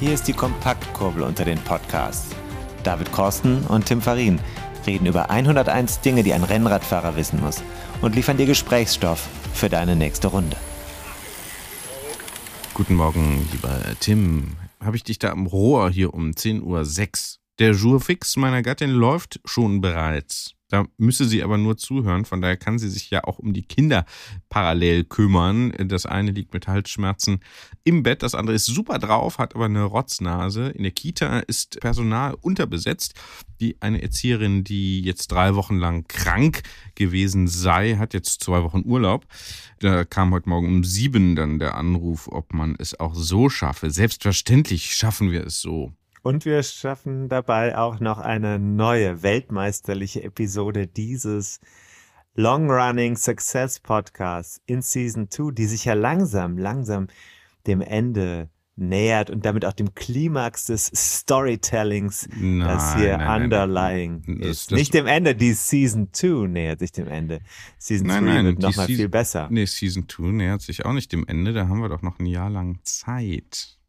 Hier ist die Kompaktkurbel unter den Podcasts. David Korsten und Tim Farin reden über 101 Dinge, die ein Rennradfahrer wissen muss und liefern dir Gesprächsstoff für deine nächste Runde. Guten Morgen, lieber Tim. Habe ich dich da am Rohr hier um 10.06 Uhr? Der Jourfix meiner Gattin läuft schon bereits. Da müsse sie aber nur zuhören. Von daher kann sie sich ja auch um die Kinder parallel kümmern. Das eine liegt mit Halsschmerzen im Bett, das andere ist super drauf, hat aber eine Rotznase. In der Kita ist Personal unterbesetzt. Die eine Erzieherin, die jetzt drei Wochen lang krank gewesen sei, hat jetzt zwei Wochen Urlaub. Da kam heute Morgen um sieben dann der Anruf, ob man es auch so schaffe. Selbstverständlich schaffen wir es so. Und wir schaffen dabei auch noch eine neue weltmeisterliche Episode dieses Long-Running Success Podcasts in Season 2, die sich ja langsam, langsam dem Ende nähert und damit auch dem Klimax des Storytellings, nein, das hier nein, underlying nein, ist. Das, Nicht dem Ende, die Season 2 nähert sich dem Ende. Season 3 wird nochmal viel besser. Nee, Season 2 nähert sich auch nicht dem Ende, da haben wir doch noch ein Jahr lang Zeit.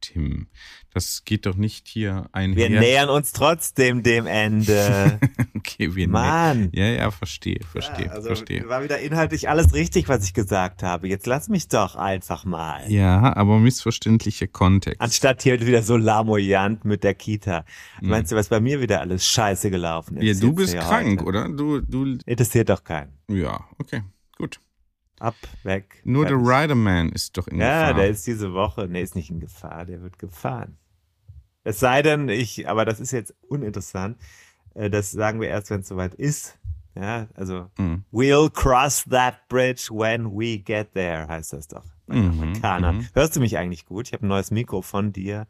Tim. Das geht doch nicht hier ein. Wir nähern uns trotzdem dem Ende. okay, wir Mann. Ja, ja, verstehe, verstehe, ja, also verstehe. War wieder inhaltlich alles richtig, was ich gesagt habe. Jetzt lass mich doch einfach mal. Ja, aber missverständlicher Kontext. Anstatt hier wieder so lamoyant mit der Kita. Mhm. Meinst du, was bei mir wieder alles scheiße gelaufen ist? Ja, du bist krank, heute? oder? Du, du. Interessiert doch keinen. Ja, okay. Ab, weg. Nur der Riderman ist doch in ja, Gefahr. Ja, der ist diese Woche, nee, ist nicht in Gefahr, der wird gefahren. Es sei denn, ich, aber das ist jetzt uninteressant. Äh, das sagen wir erst, wenn es soweit ist. Ja, also, mhm. we'll cross that bridge when we get there, heißt das doch bei mhm, Amerikanern. Mhm. Hörst du mich eigentlich gut? Ich habe ein neues Mikro von dir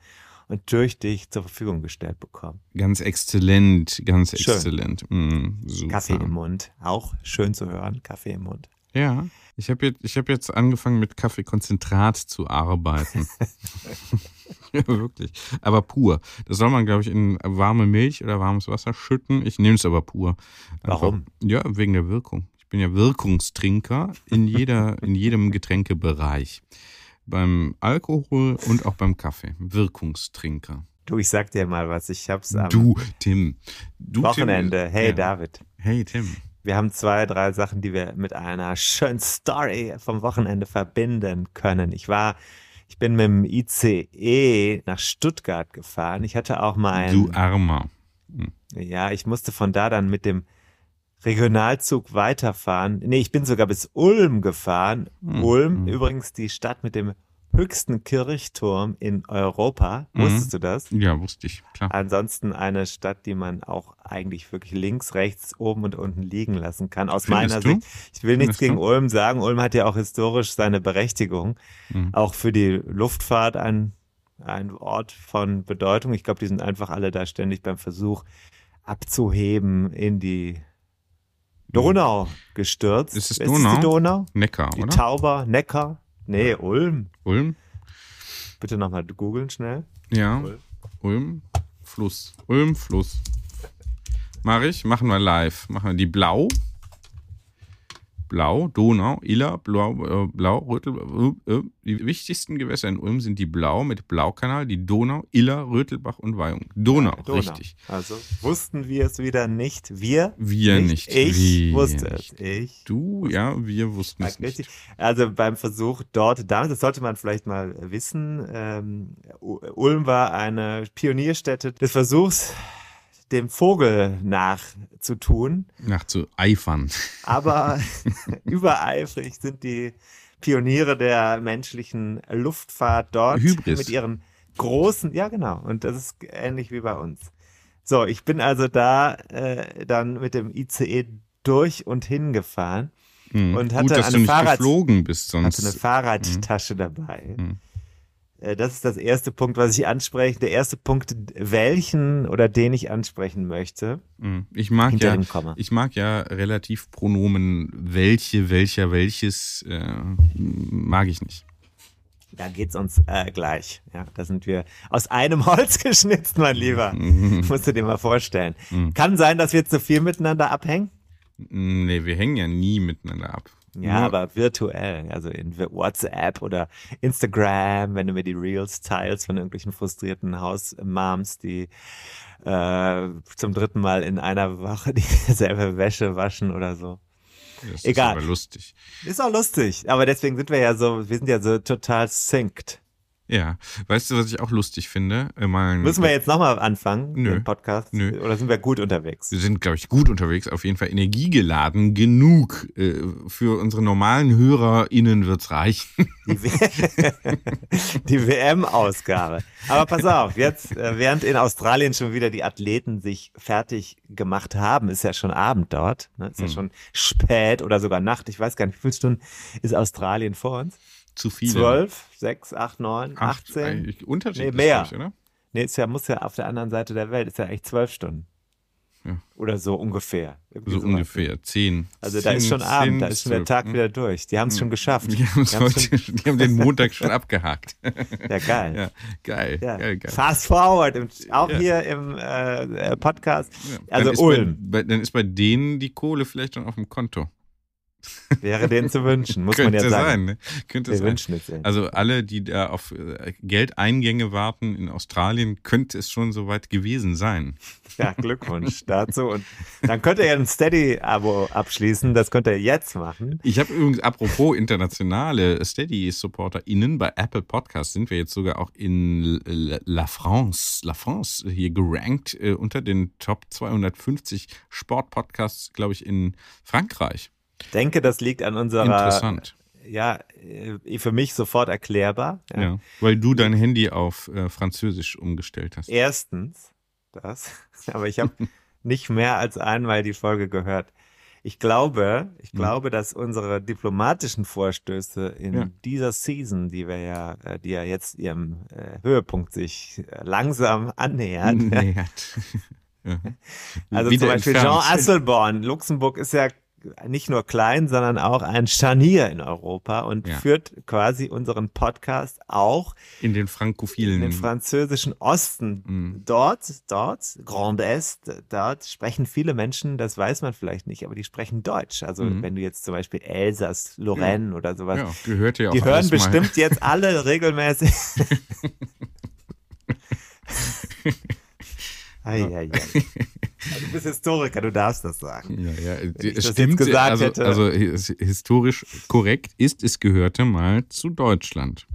und durch dich zur Verfügung gestellt bekommen. Ganz exzellent, ganz schön. exzellent. Mm, Kaffee im Mund, auch schön zu hören, Kaffee im Mund. Ja. Ich habe jetzt, hab jetzt angefangen mit Kaffeekonzentrat zu arbeiten. ja, wirklich. Aber pur. Das soll man, glaube ich, in warme Milch oder warmes Wasser schütten. Ich nehme es aber pur. Einfach, Warum? Ja, wegen der Wirkung. Ich bin ja Wirkungstrinker in, jeder, in jedem Getränkebereich. Beim Alkohol und auch beim Kaffee. Wirkungstrinker. Du, ich sag dir mal was. Ich hab's am Du, Tim. Du, Wochenende. Tim. Hey, ja. David. Hey, Tim. Wir haben zwei, drei Sachen, die wir mit einer schönen Story vom Wochenende verbinden können. Ich war, ich bin mit dem ICE nach Stuttgart gefahren. Ich hatte auch mal. Du Armer. Hm. Ja, ich musste von da dann mit dem Regionalzug weiterfahren. Nee, ich bin sogar bis Ulm gefahren. Mhm. Ulm, mhm. übrigens die Stadt mit dem höchsten Kirchturm in Europa. Mhm. Wusstest du das? Ja, wusste ich, klar. Ansonsten eine Stadt, die man auch eigentlich wirklich links, rechts, oben und unten liegen lassen kann. Aus Findest meiner du? Sicht. Ich will nichts gegen du? Ulm sagen. Ulm hat ja auch historisch seine Berechtigung. Mhm. Auch für die Luftfahrt ein, ein Ort von Bedeutung. Ich glaube, die sind einfach alle da ständig beim Versuch abzuheben in die Donau gestürzt. Ist es Donau? Ist die Donau? Neckar, die oder? Tauber, Neckar. Nee, Ulm. Ulm? Bitte nochmal googeln schnell. Ja. Ulm. Ulm. Fluss. Ulm, Fluss. Mach ich. Machen wir live. Machen wir die Blau. Blau, Donau, Iller, Blau, äh, Blau Rötel. Äh, äh, die wichtigsten Gewässer in Ulm sind die Blau mit Blaukanal, die Donau, Iller, Rötelbach und Weihung. Donau, ja, Donau. richtig. Also wussten wir es wieder nicht. Wir? Wir nicht. nicht. Ich wir wusste es. Ich. Du, ja, wir wussten es nicht. Also beim Versuch dort, damals, das sollte man vielleicht mal wissen, ähm, Ulm war eine Pionierstätte des Versuchs, dem Vogel nachzutun. Nachzueifern. Aber übereifrig sind die Pioniere der menschlichen Luftfahrt dort Hybris. mit ihren großen, ja genau, und das ist ähnlich wie bei uns. So, ich bin also da äh, dann mit dem ICE durch und hingefahren hm. und hatte Gut, dass eine du nicht Fahrrad geflogen bist sonst. hatte eine Fahrradtasche hm. dabei. Hm. Äh, das ist das erste Punkt, was ich anspreche. Der erste Punkt, welchen oder den ich ansprechen möchte. Mhm. Ich mag ja, ich mag ja relativ Pronomen welche, welcher, welches äh, mag ich nicht. Da geht's uns äh, gleich. Ja, da sind wir aus einem Holz geschnitzt, mein Lieber. Mhm. Musst du dir mal vorstellen. Mhm. Kann sein, dass wir zu viel miteinander abhängen? Nee, wir hängen ja nie miteinander ab. Ja, Nur- aber virtuell, also in WhatsApp oder Instagram, wenn du mir die Reels teilst von irgendwelchen frustrierten Hausmoms, die äh, zum dritten Mal in einer Woche dieselbe Wäsche waschen oder so. Das Egal. ist aber lustig. Ist auch lustig, aber deswegen sind wir ja so, wir sind ja so total synced. Ja. Weißt du, was ich auch lustig finde? Äh, Mal ein- Müssen wir jetzt nochmal anfangen, Nö. den Podcast? Nö. Oder sind wir gut unterwegs? Wir sind, glaube ich, gut unterwegs, auf jeden Fall energiegeladen genug. Äh, für unsere normalen HörerInnen wird's reichen. Die, die WM-Ausgabe. Aber pass auf, jetzt, äh, während in Australien schon wieder die Athleten sich fertig gemacht haben, ist ja schon Abend dort, ne? ist ja Hm. schon spät oder sogar Nacht. Ich weiß gar nicht, wie viele Stunden ist Australien vor uns? Zu viele. Zwölf, sechs, acht, neun, Acht, achtzehn? eigentlich Unterschiedlich, Nee, mehr. Ich, oder? Nee, ist ja, muss ja auf der anderen Seite der Welt, ist ja eigentlich zwölf Stunden. Ja. Oder so ungefähr. Irgendwie So sowas. ungefähr. Zehn. Also da Zehn, ist schon Abend, zehn da ist schon der. Tag Hm. wieder durch. Die haben es schon geschafft. Die, Die heute, die haben den Montag schon abgehakt. Ja, geil. Ja, geil, Ja. geil, geil. Fast forward, im, auch hier im äh, äh, Podcast. Also dann ist Ulm Bei, bei, dann ist bei denen die Kohle vielleicht schon auf dem Konto. Wäre denen zu wünschen, muss man Könnte ja sagen. sein, ne? Könnte Wir sein. wünschen es ihnen. Also alle, die da auf äh, Geldeingänge warten in Australien, könnte es schon soweit gewesen sein. Ja, Glückwunsch dazu. Und dann könnt ihr ja ein Steady-Abo abschließen. Das könnt ihr jetzt machen. Ich habe übrigens, apropos internationale Steady-SupporterInnen, bei Apple Podcasts sind wir jetzt sogar auch in La France, La France hier gerankt äh, unter den Top 250 Sportpodcasts, glaube ich, in Frankreich. Denke, das liegt an unserer, Interessant. ja, äh, für mich sofort erklärbar. Ja. weil du dein Handy auf äh, Französisch umgestellt hast. Erstens das, aber ich habe nicht mehr als einmal die Folge gehört. Ich glaube, ich Mhm. glaube, dass unsere diplomatischen Vorstöße in Ja. dieser Season, die wir ja, äh, die ja jetzt ihrem äh, Höhepunkt sich äh, langsam annähert. Nähert. ja. Also Wieder zum Beispiel Jean entfernt. Asselborn. Luxemburg ist ja nicht nur klein, sondern auch ein Scharnier in Europa und Ja. führt quasi unseren Podcast auch In den in frankophilen. den französischen Osten. Mhm. Dort, dort, Grand Est, dort sprechen viele Menschen, das weiß man vielleicht nicht, aber die sprechen Deutsch. Also Mhm. wenn du jetzt zum Beispiel Elsass, Lorraine oder sowas, ja, gehört ja auch die hören alles mal. bestimmt jetzt alle regelmäßig. Ei, ei, Du bist Historiker, du darfst das sagen. Ja, ja, das stimmt. also, hätte. also his- historisch korrekt ist, es gehörte mal zu Deutschland.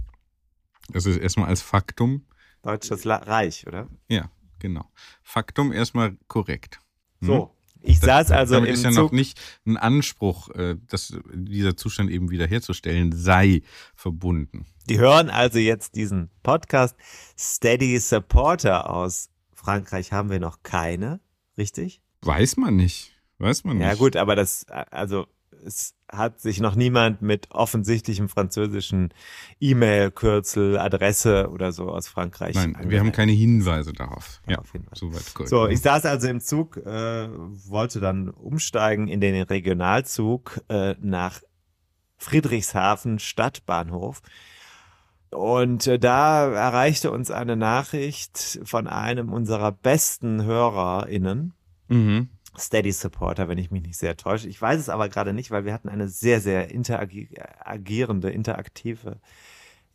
Das ist erstmal als Faktum, Deutsches Reich, oder? ja, genau. Faktum erstmal korrekt. Hm? So. Ich saß also Damit im ist ja Zug. noch nicht ein Anspruch, äh, dass dieser Zustand eben wiederherzustellen sei, verbunden. Die hören also jetzt diesen Podcast. Steady Supporter aus Frankreich haben wir noch keine, richtig? Weiß man nicht. Weiß man nicht. Ja gut, aber das, also es hat sich noch niemand mit offensichtlichem französischen E-Mail-Kürzel, Adresse oder so aus Frankreich. Nein, wir haben angemeldet. keine Hinweise darauf. Ja, Auf jeden Fall. soweit korrekt. So, ich saß also im Zug, äh, wollte dann umsteigen in den Regionalzug äh, nach Friedrichshafen Stadtbahnhof. Und äh, da erreichte uns eine Nachricht von einem unserer besten HörerInnen, mhm. Steady Supporter, wenn ich mich nicht sehr täusche. Ich weiß es aber gerade nicht, weil wir hatten eine sehr, sehr interagierende, interaktive,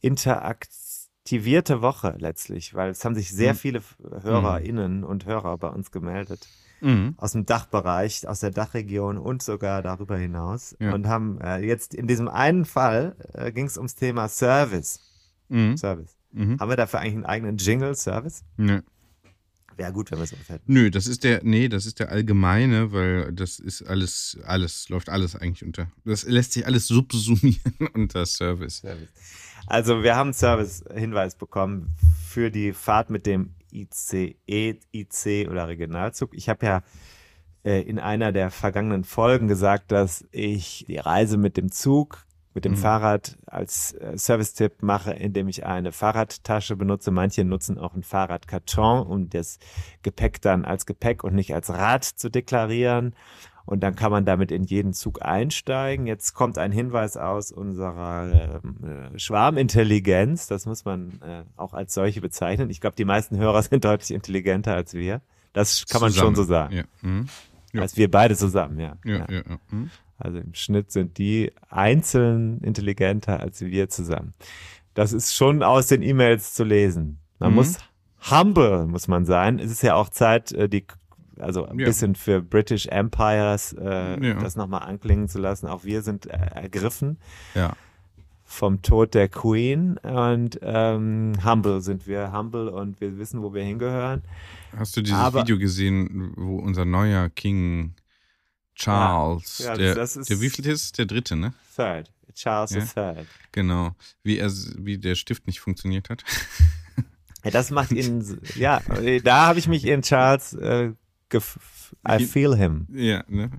interaktivierte Woche letztlich, weil es haben sich sehr Mhm. viele HörerInnen und Hörer bei uns gemeldet Mhm. aus dem Dachbereich, aus der Dachregion und sogar darüber hinaus Ja. und haben äh, jetzt in diesem einen Fall äh, ging es ums Thema Service. Mhm. Service. Mhm. Haben wir dafür eigentlich einen eigenen Jingle Service? Nö. Wäre gut, wenn wir sowas hätten. Nö, das ist der, nee, das ist der allgemeine, weil das ist alles, alles, läuft alles eigentlich unter. Das lässt sich alles subsumieren unter Service. Service. Also wir haben einen Service-Hinweis bekommen für die Fahrt mit dem ICE, IC oder Regionalzug. Ich habe ja äh, in einer der vergangenen Folgen gesagt, dass ich die Reise mit dem Zug, mit dem Mhm. Fahrrad als äh, Service-Tipp mache, indem ich eine Fahrradtasche benutze. Manche nutzen auch einen Fahrradkarton, um das Gepäck dann als Gepäck und nicht als Rad zu deklarieren. Und dann kann man damit in jeden Zug einsteigen. Jetzt kommt ein Hinweis aus unserer ähm, äh, Schwarmintelligenz. Das muss man äh, auch als solche bezeichnen. Ich glaube, die meisten Hörer sind deutlich intelligenter als wir. Das kann man schon so sagen. Ja. Mhm. Ja. Als wir beide zusammen, ja. Ja, ja, ja. Mhm. Also im Schnitt sind die einzeln intelligenter als wir zusammen. Das ist schon aus den E-Mails zu lesen. Man Mhm. muss humble, muss man sein. Es ist ja auch Zeit, äh, die, also ein Ja. bisschen für British Empires äh, Ja. das nochmal anklingen zu lassen. Auch wir sind äh, ergriffen Ja. vom Tod der Queen und ähm, humble sind wir, humble und wir wissen, wo wir hingehören. Hast du dieses Aber- Video gesehen, wo unser neuer King Charles, Ja, der, das ist- der wie viel ist? Der dritte, ne? Third, Charles Ja. the Third. Genau. Wie er, wie der Stift nicht funktioniert hat. Ja, das macht ihn, ja, da habe ich mich in Charles, äh, gef I feel him. Ja, ne?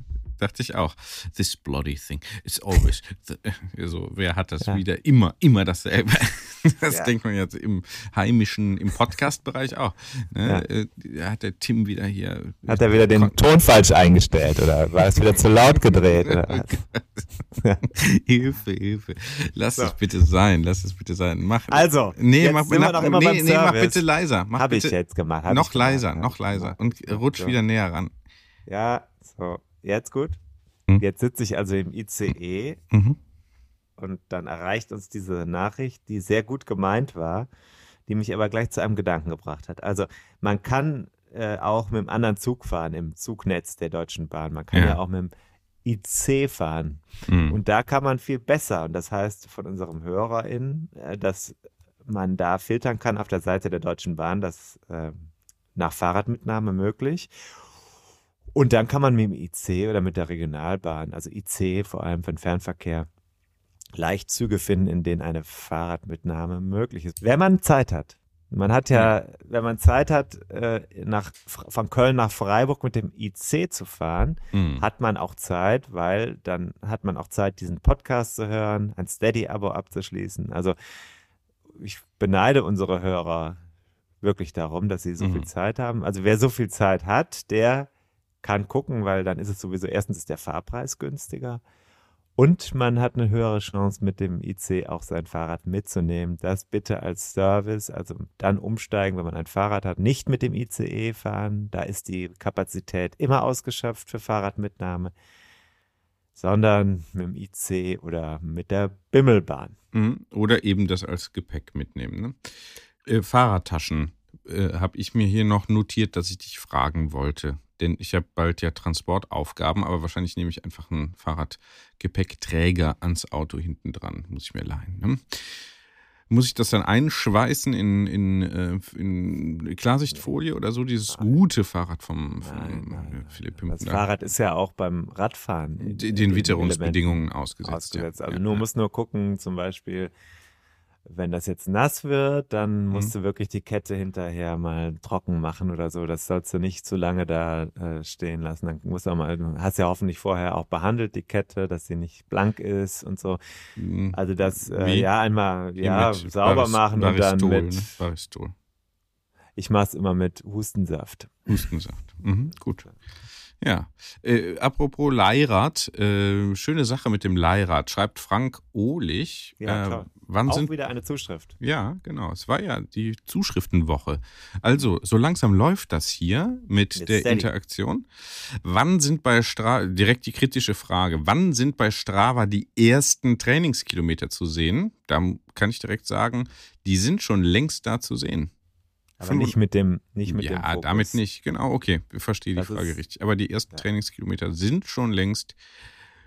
Dachte ich auch. This bloody thing. It's always. The, so, wer hat das Ja. wieder? Immer, immer dasselbe. Das Ja. denkt man jetzt im heimischen, im Podcast-Bereich auch. Ne? Ja. Äh, hat der Tim wieder hier. Hat er wieder den Ton falsch eingestellt oder war es wieder zu laut gedreht? Hilfe, Hilfe. Lass So. es bitte sein, lass es bitte sein. Mach. Also, nee, mach, immer nee, nee, mach bitte leiser. Mach Habe ich jetzt gemacht. hab noch gemacht, leiser, hab noch leiser. gemacht. Und rutsch So. wieder näher ran. Ja, so, jetzt gut. Hm. Jetzt sitze ich also im ICE Mhm. und dann erreicht uns diese Nachricht, die sehr gut gemeint war, die mich aber gleich zu einem Gedanken gebracht hat. Also man kann äh, auch mit einem anderen Zug fahren im Zugnetz der Deutschen Bahn. Man kann Ja. ja, auch mit dem IC fahren. Mhm. Und da kann man viel besser. Und das heißt von unserem HörerInnen, äh, dass man da filtern kann auf der Seite der Deutschen Bahn, das äh, nach Fahrradmitnahme möglich. Und dann kann man mit dem IC oder mit der Regionalbahn, also IC vor allem für den Fernverkehr, leicht Züge finden, in denen eine Fahrradmitnahme möglich ist. Wenn man Zeit hat. Man hat ja, wenn man Zeit hat, äh, nach, von Köln nach Freiburg mit dem IC zu fahren, Mhm. hat man auch Zeit, weil dann hat man auch Zeit, diesen Podcast zu hören, ein Steady-Abo abzuschließen. Also ich beneide unsere Hörer wirklich darum, dass sie so Mhm. viel Zeit haben. Also wer so viel Zeit hat, der kann gucken, weil dann ist es sowieso, erstens ist der Fahrpreis günstiger und man hat eine höhere Chance, mit dem IC auch sein Fahrrad mitzunehmen. Das bitte als Service, also dann umsteigen, wenn man ein Fahrrad hat, nicht mit dem ICE fahren. Da ist die Kapazität immer ausgeschöpft für Fahrradmitnahme, sondern mit dem IC oder mit der Bimmelbahn. Mhm. Oder eben das als Gepäck mitnehmen. Ne? Äh, Fahrradtaschen äh, habe ich mir hier noch notiert, dass ich dich fragen wollte. Denn ich habe bald ja Transportaufgaben, aber wahrscheinlich nehme ich einfach einen Fahrradgepäckträger ans Auto hinten dran. Muss ich mir leihen. Ne? Muss ich das dann einschweißen in, in, äh, in Klarsichtfolie oder so? Dieses gute Fahrrad vom, vom Nein, nein, äh, nein. Philipp Das Hümpen. Fahrrad ist ja auch beim Radfahren in- Den, den Witterungsbedingungen ausgesetzt. ausgesetzt. ja. Also ja, nur ja. muss nur gucken, zum Beispiel, wenn das jetzt nass wird, dann Mhm. musst du wirklich die Kette hinterher mal trocken machen oder so. Das sollst du nicht zu lange da äh, stehen lassen. Dann musst du auch mal, du hast ja hoffentlich vorher auch behandelt die Kette, dass sie nicht blank ist und so. Mhm. Also das, äh, ja, einmal, ja, sauber Baris- machen und dann Baristol, mit, Ne? Baristol. ich mach's immer mit Hustensaft. Hustensaft. Mhm, gut. Ja. Äh, apropos Leihrad, äh, schöne Sache mit dem Leihrad. Schreibt Frank Ohlich. Ja, äh, toll. wann Auch sind wieder eine Zuschrift. ja, genau. Es war ja die Zuschriftenwoche. Also, so langsam läuft das hier mit, Mit der Steady. Interaktion. Wann sind bei Strava, direkt die kritische Frage, wann sind bei Strava die ersten Trainingskilometer zu sehen? Da kann ich direkt sagen, die sind schon längst da zu sehen. Aber nicht mit dem, nicht mit dem ja, damit nicht. Genau, okay. Ich verstehe die Das Frage ist- richtig. Aber die ersten Ja. Trainingskilometer sind schon längst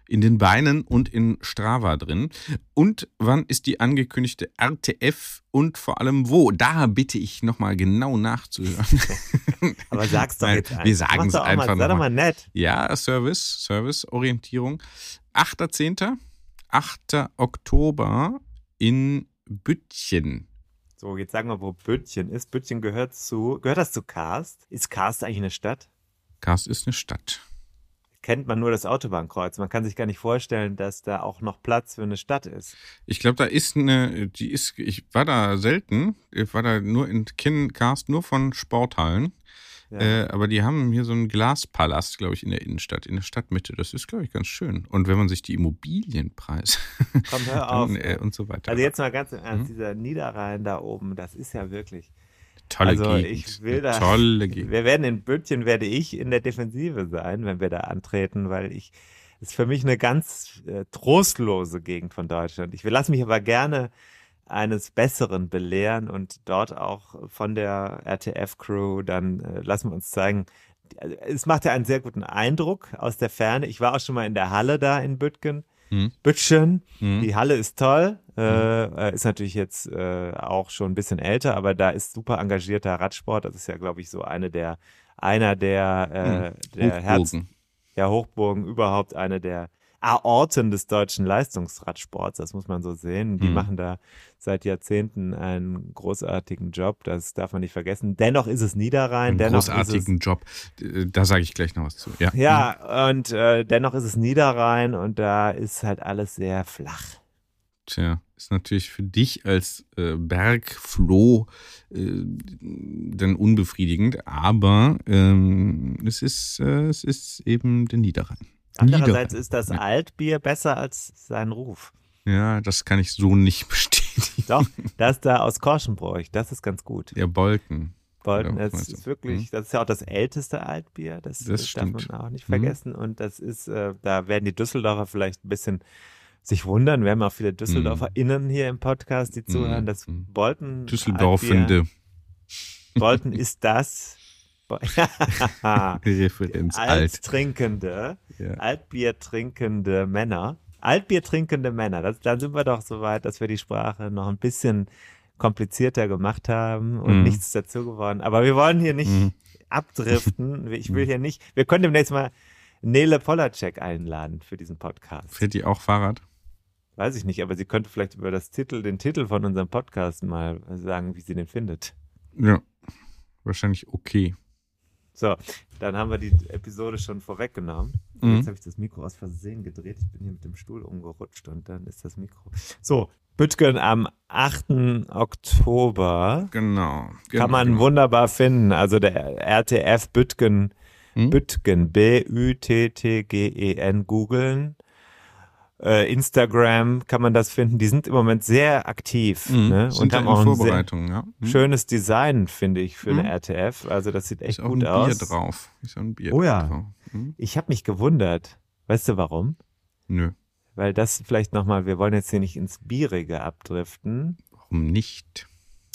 in den Beinen und in Strava drin. Und wann ist die angekündigte RTF und vor allem wo? Da bitte ich nochmal genau nachzuhören. Aber sag's doch jetzt einfach. wir sagen es einfach mal, Sei doch mal nett. ja, Service, Service-Orientierung. 8.10., 8. Oktober in Büttchen. So, jetzt sagen wir, wo Büttchen ist. Büttchen gehört zu, gehört das zu Karst? Ist Karst eigentlich eine Stadt? Karst ist eine Stadt. Kennt man nur das Autobahnkreuz. Man kann sich gar nicht vorstellen, dass da auch noch Platz für eine Stadt ist. Ich glaube, da ist eine, die ist, ich war da selten, ich war da nur in Kinncast, nur von Sporthallen. Ja. Äh, aber die haben hier so einen Glaspalast, glaube ich, in der Innenstadt, in der Stadtmitte. Das ist, glaube ich, ganz schön. Und wenn man sich die Immobilienpreise Komm, hör auf. dann, äh, und so weiter. also jetzt mal ganz im Ernst, Mhm. dieser Niederrhein da oben, das ist ja wirklich. tolle also Gegend. ich will da- Tolle Gegend. Wir werden in Büttchen, werde ich in der Defensive sein, wenn wir da antreten, weil ich ist für mich eine ganz äh, trostlose Gegend von Deutschland. Ich lasse mich aber gerne eines Besseren belehren und dort auch von der RTF-Crew dann äh, lassen wir uns zeigen. Also, es macht ja einen sehr guten Eindruck aus der Ferne. Ich war auch schon mal in der Halle da in Büttgen. Hm. Bütchen. Hm. Die Halle ist toll, äh, ist natürlich jetzt äh, auch schon ein bisschen älter, aber da ist super engagierter Radsport. Das ist ja, glaube ich, so eine der, einer der, äh, der Herz, Hochburgen. ja, Hochburgen, überhaupt eine der Aorten des deutschen Leistungsradsports, das muss man so sehen. Die Mhm. machen da seit Jahrzehnten einen großartigen Job, das darf man nicht vergessen. Dennoch ist es Niederrhein, Einen dennoch ist es großartigen Job. Äh, Da sage ich gleich noch was zu. Ja. ja, und äh, dennoch ist es Niederrhein und da ist halt alles sehr flach. Tja, ist natürlich für dich als äh, Bergfloh äh, dann unbefriedigend, aber ähm, es, ist, äh, es ist eben der Niederrhein. Andererseits ist das Ja. Altbier besser als sein Ruf. Ja, das kann ich so nicht bestätigen. Doch, das da aus Korschenbroich, das ist ganz gut. Der Bolken. Bolton, Ja, das ist wirklich, das ist ja auch das älteste Altbier, das, Das das darf man auch nicht Mhm. vergessen. Und das ist, äh, da werden die Düsseldorfer vielleicht ein bisschen sich wundern. Wir haben auch viele DüsseldorferInnen hier im Podcast, die zuhören. Das Mhm. Bolton. Düsseldorfende Bolton ist das. Referenz alt. Alttrinkende, Ja. Altbier trinkende Männer. Altbier trinkende Männer. Das, dann sind wir doch so weit, dass wir die Sprache noch ein bisschen komplizierter gemacht haben und Mhm. nichts dazu geworden. Aber wir wollen hier nicht Mhm. abdriften. Ich will hier nicht. Wir können demnächst mal Nele Polacek einladen für diesen Podcast. Fährt die auch Fahrrad? Weiß ich nicht, aber sie könnte vielleicht über das Titel, den Titel von unserem Podcast mal sagen, wie sie den findet. Ja. Wahrscheinlich okay. So, dann haben wir die Episode schon vorweggenommen. Mhm. Jetzt habe ich das Mikro aus Versehen gedreht. Ich bin hier mit dem Stuhl umgerutscht und dann ist das Mikro. So, Bütgen am 8. Oktober Genau. kann man wunderbar finden. Also der RTF Bütgen, Hm? Bütgen, B-Ü-T-T-G-E-N, googeln. Äh, Instagram kann man das finden. Die sind im Moment sehr aktiv Mhm. ne? Und haben auch ein ja. Mhm. schönes Design, finde ich, für eine Mhm. RTF. Also das sieht echt gut ein aus. Bier drauf. Ist auch ein Bier Oh ja. drauf. Hm? Ich habe mich gewundert. Weißt du warum? Nö. Weil das vielleicht nochmal, wir wollen jetzt hier nicht ins Bierige abdriften, Warum nicht?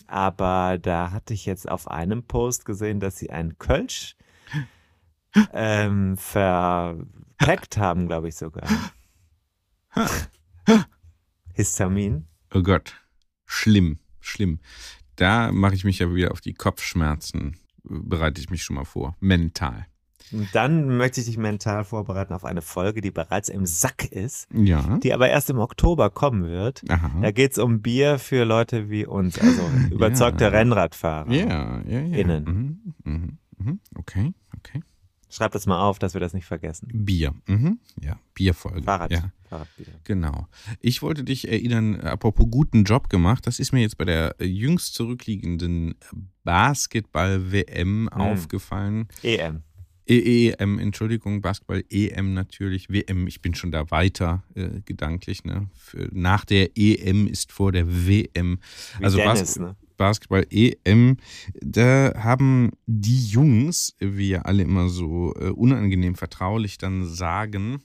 aber da hatte ich jetzt auf einem Post gesehen, dass sie einen Kölsch ähm, verpackt haben, glaube ich sogar. Histamin. Oh Gott. Schlimm. Schlimm. Da mache ich mich ja wieder auf die Kopfschmerzen. Bereite ich mich schon mal vor. Mental. Und dann möchte ich dich mental vorbereiten auf eine Folge, die bereits im Sack ist, Ja. die aber erst im Oktober kommen wird. Aha. Da geht's um Bier für Leute wie uns, also überzeugte Ja. Rennradfahrer. Ja, ja, ja. Innen. Mhm, mhm, mhm. Okay, okay. Schreib das mal auf, dass wir das nicht vergessen. Bier. Mhm. Ja, Bierfolge. Fahrrad, Ja, Fahrradbier. genau. Ich wollte dich erinnern, apropos guten Job gemacht, das ist mir jetzt bei der jüngst zurückliegenden Basketball-WM Hm. aufgefallen. EM. E- EM, Entschuldigung, Basketball, EM natürlich, WM, ich bin schon da weiter äh, gedanklich. Ne? Für, nach der EM ist vor der WM. Wie Also Dennis, Bas ne? Basketball EM, da haben die Jungs, wie ja alle immer so äh, unangenehm vertraulich dann sagen,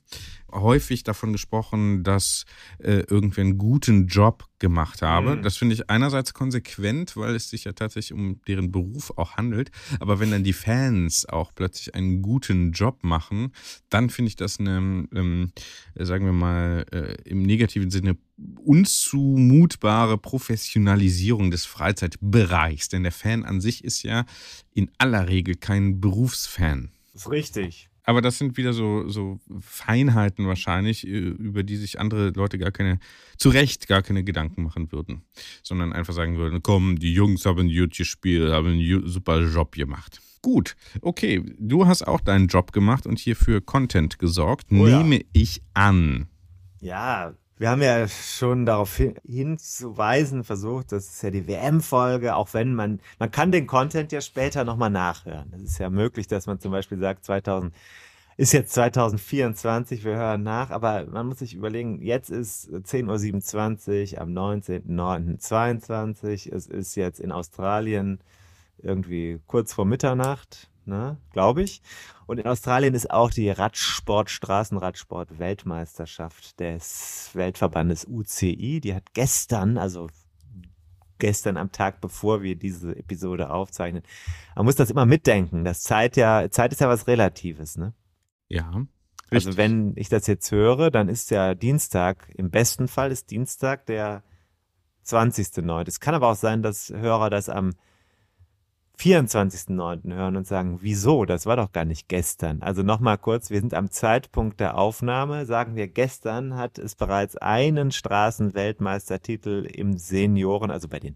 häufig davon gesprochen, dass äh, irgendwer einen guten Job gemacht habe. Mhm. Das finde ich einerseits konsequent, weil es sich ja tatsächlich um deren Beruf auch handelt. Aber wenn dann die Fans auch plötzlich einen guten Job machen, dann finde ich das eine, ähm, sagen wir mal, äh, im negativen Sinne unzumutbare Professionalisierung des Freizeitbereichs. Denn der Fan an sich ist ja in aller Regel kein Berufsfan. ist richtig. Aber das sind wieder so, so Feinheiten wahrscheinlich, äh, über die sich andere Leute gar keine, zu Recht gar keine Gedanken machen würden. Sondern einfach sagen würden, komm, die Jungs haben gut gespielt, haben einen super Job gemacht. Gut, okay, du hast auch deinen Job gemacht und hier für Content gesorgt, Oh ja. nehme ich an. Ja, wir haben ja schon darauf hin- hinzuweisen versucht, das ist ja die WM-Folge, auch wenn man, man kann den Content ja später nochmal nachhören. Es ist ja möglich, dass man zum Beispiel sagt, 2000, ist jetzt 2024, wir hören nach, aber man muss sich überlegen, jetzt ist 10.27 Uhr am 19.09.22, es ist jetzt in Australien irgendwie kurz vor Mitternacht, ne, glaube ich. Und in Australien ist auch die Radsport, Straßenradsport Weltmeisterschaft des Weltverbandes UCI. Die hat gestern, also gestern am Tag, bevor wir diese Episode aufzeichnen. Man muss das immer mitdenken. Das Zeit ja, Zeit ist ja was Relatives, ne? Ja. Also richtig. wenn ich das jetzt höre, dann ist ja Dienstag, im besten Fall ist Dienstag der 20.09. Es kann aber auch sein, dass Hörer das am 24.09. hören und sagen, wieso? Das war doch gar nicht gestern. Also nochmal kurz, wir sind am Zeitpunkt der Aufnahme, sagen wir, gestern hat es bereits einen Straßenweltmeistertitel im Senioren, also bei den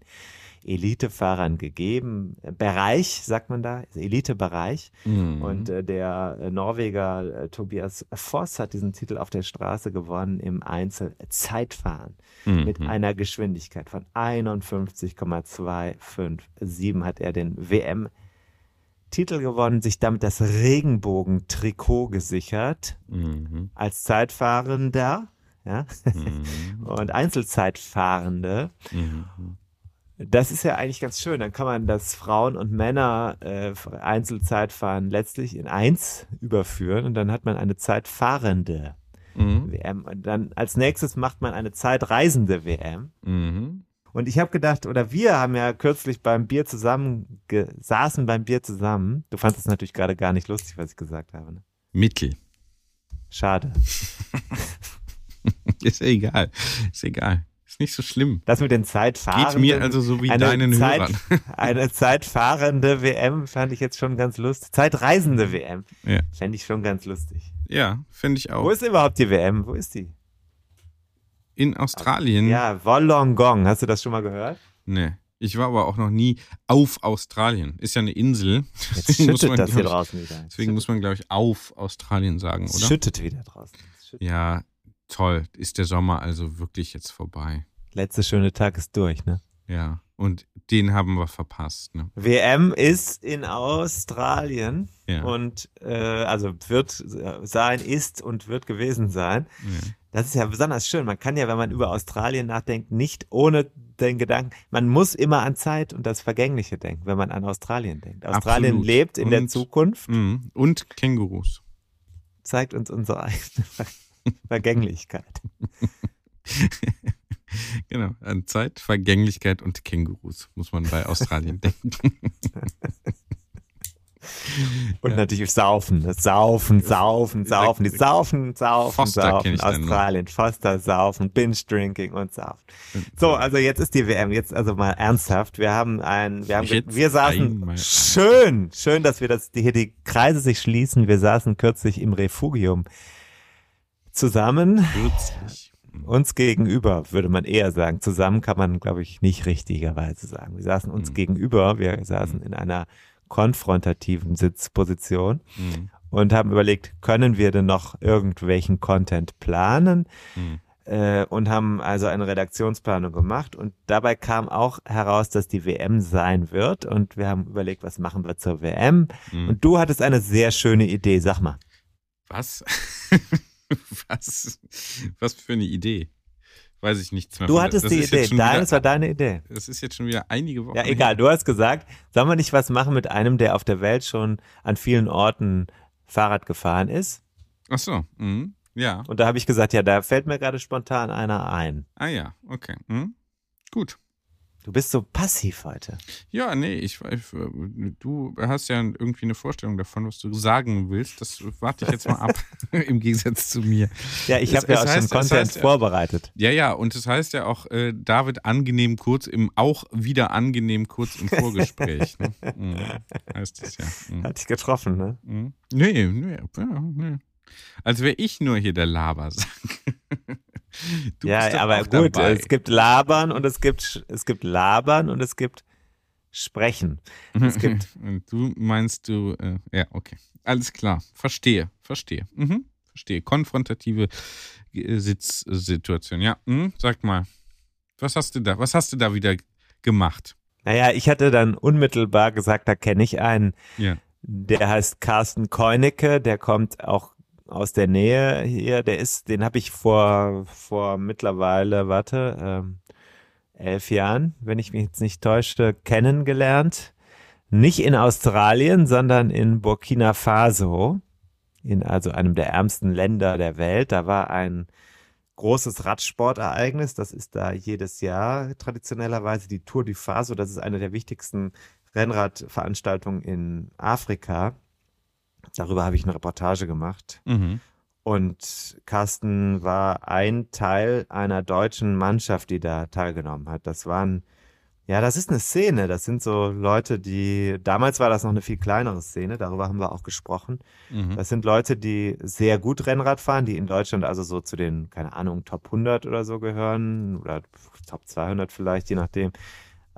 Elitefahrern gegeben. Bereich, sagt man da, Elitebereich. Mhm. Und äh, der äh, Norweger äh, Tobias Voss hat diesen Titel auf der Straße gewonnen im Einzelzeitfahren Mhm. mit einer Geschwindigkeit von 51,257 hat er den WM-Titel gewonnen, sich damit das Regenbogen-Trikot gesichert Mhm. als Zeitfahrender ja, Mhm. und Einzelzeitfahrende. Mhm. Das ist ja eigentlich ganz schön. Dann kann man das Frauen und Männer äh, Einzelzeitfahren letztlich in eins überführen und dann hat man eine Zeitfahrende Mhm. WM. Und dann als nächstes macht man eine Zeitreisende WM. Mhm. Und ich habe gedacht, oder wir haben ja kürzlich beim Bier zusammen, saßen beim Bier zusammen. Du fandest es natürlich gerade gar nicht lustig, was ich gesagt habe. Ne? Mittel. Schade. Ist ja egal. Ist egal. Ist nicht so schlimm. Das mit den Zeitfahrenden. Geht mir also so wie eine deinen Zeit, Hörern. Eine zeitfahrende WM fand ich jetzt schon ganz lustig. Zeitreisende WM Ja, fände ich schon ganz lustig. ja finde ich Wo auch. ist überhaupt die WM? Wo ist die? In Australien. Ja, Wollongong. Hast du das schon mal gehört? Nee. Ich war aber auch noch nie auf Australien. Ist ja eine Insel. Jetzt Deswegen muss schüttet man, das hier glaub draußen wieder. ich, deswegen muss man, glaube ich, auf Australien sagen, Es oder? schüttet wieder draußen. Schüttet. Ja, toll. Ist der Sommer also wirklich jetzt vorbei. Letzte schöne Tag ist durch, ne? Ja. Und den haben wir verpasst. Ne? WM ist in Australien Ja. und äh, also wird äh, sein, ist und wird gewesen sein. ja. Das ist ja besonders schön. Man kann ja, wenn man über Australien nachdenkt, nicht ohne den Gedanken, man muss immer an Zeit und das Vergängliche denken, wenn man an Australien denkt. Australien Absolut. lebt in der Und- Zukunft, Mhm. Und Kängurus. zeigt uns unsere eigene Ver Vergänglichkeit. Genau. An Zeit, Vergänglichkeit und Kängurus muss man bei Australien denken. Und natürlich Saufen, das Saufen, Saufen, Saufen, die Saufen, Saufen, Foster Saufen. Australien, Foster, Saufen, Binge-Drinking und Saufen. So, also jetzt ist die WM, jetzt also mal ernsthaft. Wir haben ein, wir haben, wir saßen, schön, schön, dass wir das, hier die Kreise sich schließen. Wir saßen kürzlich im Refugium zusammen, uns gegenüber, würde man eher sagen. Zusammen kann man, glaube ich, nicht richtigerweise sagen. Wir saßen uns Mhm. gegenüber, wir saßen in einer konfrontativen Sitzposition Mhm. und haben überlegt, können wir denn noch irgendwelchen Content planen? Mhm. Äh, und haben also eine Redaktionsplanung gemacht und dabei kam auch heraus, dass die WM sein wird und wir haben überlegt, was machen wir zur WM? Mhm. Und du hattest eine sehr schöne Idee, sag mal. Was? was? Was für eine Idee? Weiß ich nichts mehr. Du hattest Das die Idee, jetzt schon deine, wieder- das war deine Idee. Das ist jetzt schon wieder einige Wochen. Ja, egal, du hast gesagt, sollen wir nicht was machen mit einem, der auf der Welt schon an vielen Orten Fahrrad gefahren ist? Ach so. Mhm. Ja. Und da habe ich gesagt, ja, da fällt mir gerade spontan einer ein. Ah ja. Okay. Mhm. Gut. Du bist so passiv heute. Ja, nee, ich weiß, du hast ja irgendwie eine Vorstellung davon, was du sagen willst. Das warte ich jetzt mal ab, im Gegensatz zu mir. Ja, ich Es- habe ja es auch heißt- schon es Content heißt ja- vorbereitet. Ja, ja, und das heißt ja auch, äh, David angenehm kurz im, auch wieder angenehm kurz im Vorgespräch. ne? mhm. Heißt das ja. Mhm. Hat dich getroffen, ne? Mhm. Nee, nee, ja, nee. Als wäre ich nur hier der Labersack. Du ja, aber gut, dabei. es gibt Labern und es gibt es gibt Labern und es gibt Sprechen. Es gibt du meinst du, äh, ja, okay. Alles klar. Verstehe, verstehe. Mhm. Verstehe. Konfrontative äh, Sitzsituation. Ja, mhm. sag mal. Was hast du da? Was hast du da wieder gemacht? Naja, ich hatte dann unmittelbar gesagt, da kenne ich einen, Ja. der heißt Carsten Keunicke, der kommt auch aus der Nähe hier, der ist, den habe ich vor, vor mittlerweile, warte, ähm, elf Jahren, wenn ich mich jetzt nicht täuschte, kennengelernt. Nicht in Australien, sondern in Burkina Faso, in also einem der ärmsten Länder der Welt. Da war ein großes Radsportereignis. Das ist da jedes Jahr traditionellerweise die Tour du Faso. Das ist eine der wichtigsten Rennradveranstaltungen in Afrika. Darüber habe ich eine Reportage gemacht. Mhm. Und Carsten war ein Teil einer deutschen Mannschaft, die da teilgenommen hat. Das waren, ja, das ist eine Szene. Das sind so Leute, die, damals war das noch eine viel kleinere Szene, darüber haben wir auch gesprochen. Mhm. Das sind Leute, die sehr gut Rennrad fahren, die in Deutschland also so zu den, keine Ahnung, Top 100 oder so gehören oder Top 200 vielleicht, je nachdem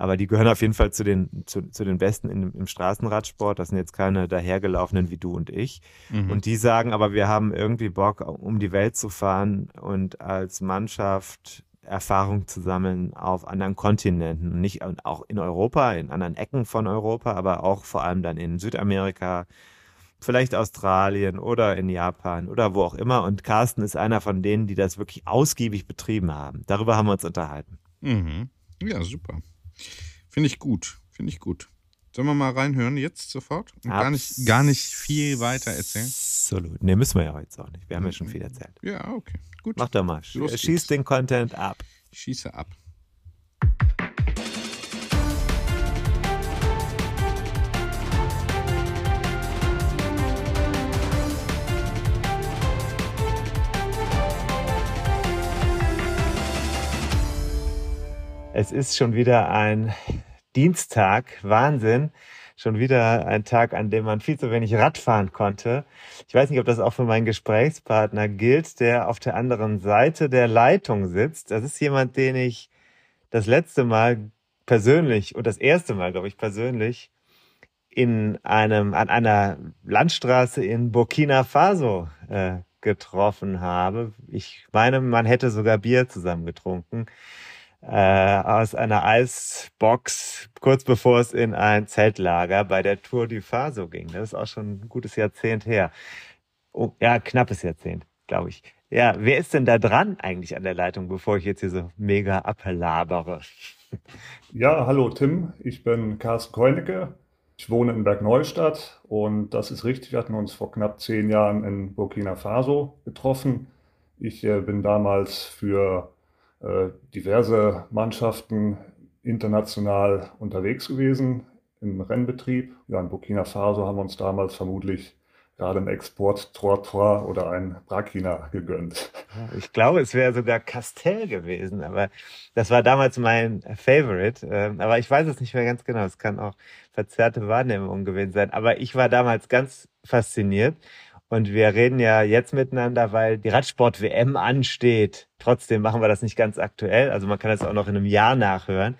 aber die gehören auf jeden Fall zu den, zu, zu den Besten in, im Straßenradsport. Das sind jetzt keine dahergelaufenen wie du und ich. Mhm. Und die sagen aber, wir haben irgendwie Bock, um die Welt zu fahren und als Mannschaft Erfahrung zu sammeln auf anderen Kontinenten. Nicht auch in Europa, in anderen Ecken von Europa, aber auch vor allem dann in Südamerika, vielleicht Australien oder in Japan oder wo auch immer. Und Carsten ist einer von denen, die das wirklich ausgiebig betrieben haben. Darüber haben wir uns unterhalten. Mhm. Ja, super. Finde ich gut. Finde ich gut. Sollen wir mal reinhören jetzt sofort? Und gar nicht, gar nicht viel weiter erzählen? Absolut. Ne, müssen wir ja heute auch nicht. Wir haben ja schon viel erzählt. Ja, okay. Gut. Mach doch mal. Los Schieß geht's. den Content ab. Ich schieße ab. Es ist schon wieder ein Dienstag. Wahnsinn. Schon wieder ein Tag, an dem man viel zu wenig Rad fahren konnte. Ich weiß nicht, ob das auch für meinen Gesprächspartner gilt, der auf der anderen Seite der Leitung sitzt. Das ist jemand, den ich das letzte Mal persönlich und das erste Mal, glaube ich, persönlich in einem, an einer Landstraße in Burkina Faso äh, getroffen habe. Ich meine, man hätte sogar Bier zusammen getrunken äh, aus einer Eisbox, kurz bevor es in ein Zeltlager bei der Tour du Faso ging. Das ist auch schon ein gutes Jahrzehnt her. Oh, ja, knappes Jahrzehnt, glaube ich. Ja, wer ist denn da dran eigentlich an der Leitung, bevor ich jetzt hier so mega ablabere? Ja, hallo Tim, ich bin Carsten Keunecke. Ich wohne in Bergneustadt und das ist richtig, wir hatten uns vor knapp zehn Jahren in Burkina Faso getroffen. Ich äh, bin damals für diverse Mannschaften international unterwegs gewesen im Rennbetrieb. Ja, in Burkina Faso haben wir uns damals vermutlich gerade ein Export Trottoir oder ein Brakina gegönnt. Ich glaube, es wäre sogar Castell gewesen, aber das war damals mein Favorite. Ähm, aber ich weiß es nicht mehr ganz genau. Es kann auch verzerrte Wahrnehmung gewesen sein. Aber ich war damals ganz fasziniert und wir reden ja jetzt miteinander, weil die Radsport-WM ansteht. Trotzdem machen wir das nicht ganz aktuell. Also man kann das auch noch in einem Jahr nachhören.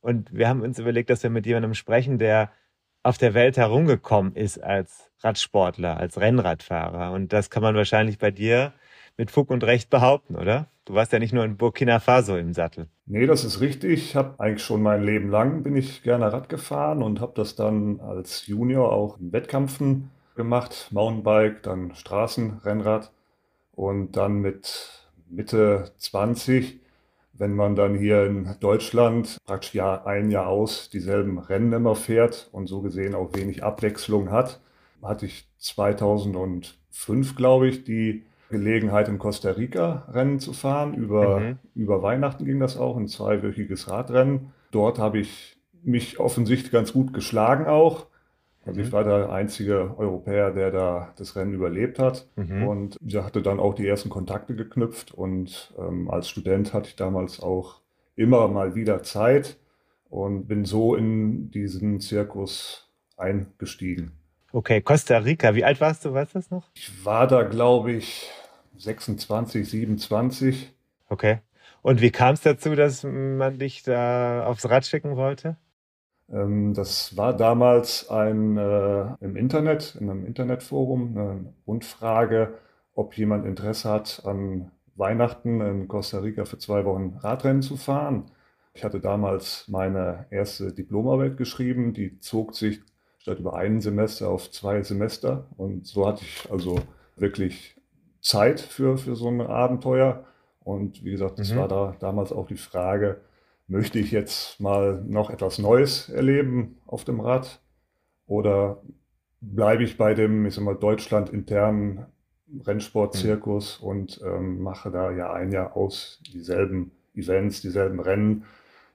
Und wir haben uns überlegt, dass wir mit jemandem sprechen, der auf der Welt herumgekommen ist als Radsportler, als Rennradfahrer. Und das kann man wahrscheinlich bei dir mit Fug und Recht behaupten, oder? Du warst ja nicht nur in Burkina Faso im Sattel. Nee, das ist richtig. Ich habe eigentlich schon mein Leben lang bin ich gerne Rad gefahren und habe das dann als Junior auch in Wettkämpfen gemacht, Mountainbike, dann Straßenrennrad und dann mit Mitte 20, wenn man dann hier in Deutschland praktisch Jahr ein Jahr aus dieselben Rennen immer fährt und so gesehen auch wenig Abwechslung hat, hatte ich 2005, glaube ich, die Gelegenheit in Costa Rica Rennen zu fahren. Über, mhm. über Weihnachten ging das auch, ein zweiwöchiges Radrennen. Dort habe ich mich offensichtlich ganz gut geschlagen auch. Also ich war der einzige Europäer, der da das Rennen überlebt hat mhm. und sie hatte dann auch die ersten Kontakte geknüpft und ähm, als Student hatte ich damals auch immer mal wieder Zeit und bin so in diesen Zirkus eingestiegen. Okay, Costa Rica, wie alt warst du, weißt du das noch? Ich war da, glaube ich, 26, 27. Okay. Und wie kam es dazu, dass man dich da aufs Rad schicken wollte? Ähm, das war damals ein, äh, im Internet, in einem Internetforum, eine Rundfrage, ob jemand Interesse hat, an Weihnachten in Costa Rica für zwei Wochen Radrennen zu fahren. Ich hatte damals meine erste Diplomarbeit geschrieben, die zog sich statt über ein Semester auf zwei Semester. Und so hatte ich also wirklich Zeit für, für so ein Abenteuer. Und wie gesagt, es mhm. war da damals auch die Frage, möchte ich jetzt mal noch etwas Neues erleben auf dem Rad. oder bleibe ich bei dem, ich sag mal, Deutschland internen Rennsportzirkus mhm. und ähm, mache da ja ein Jahr aus dieselben Events, dieselben Rennen.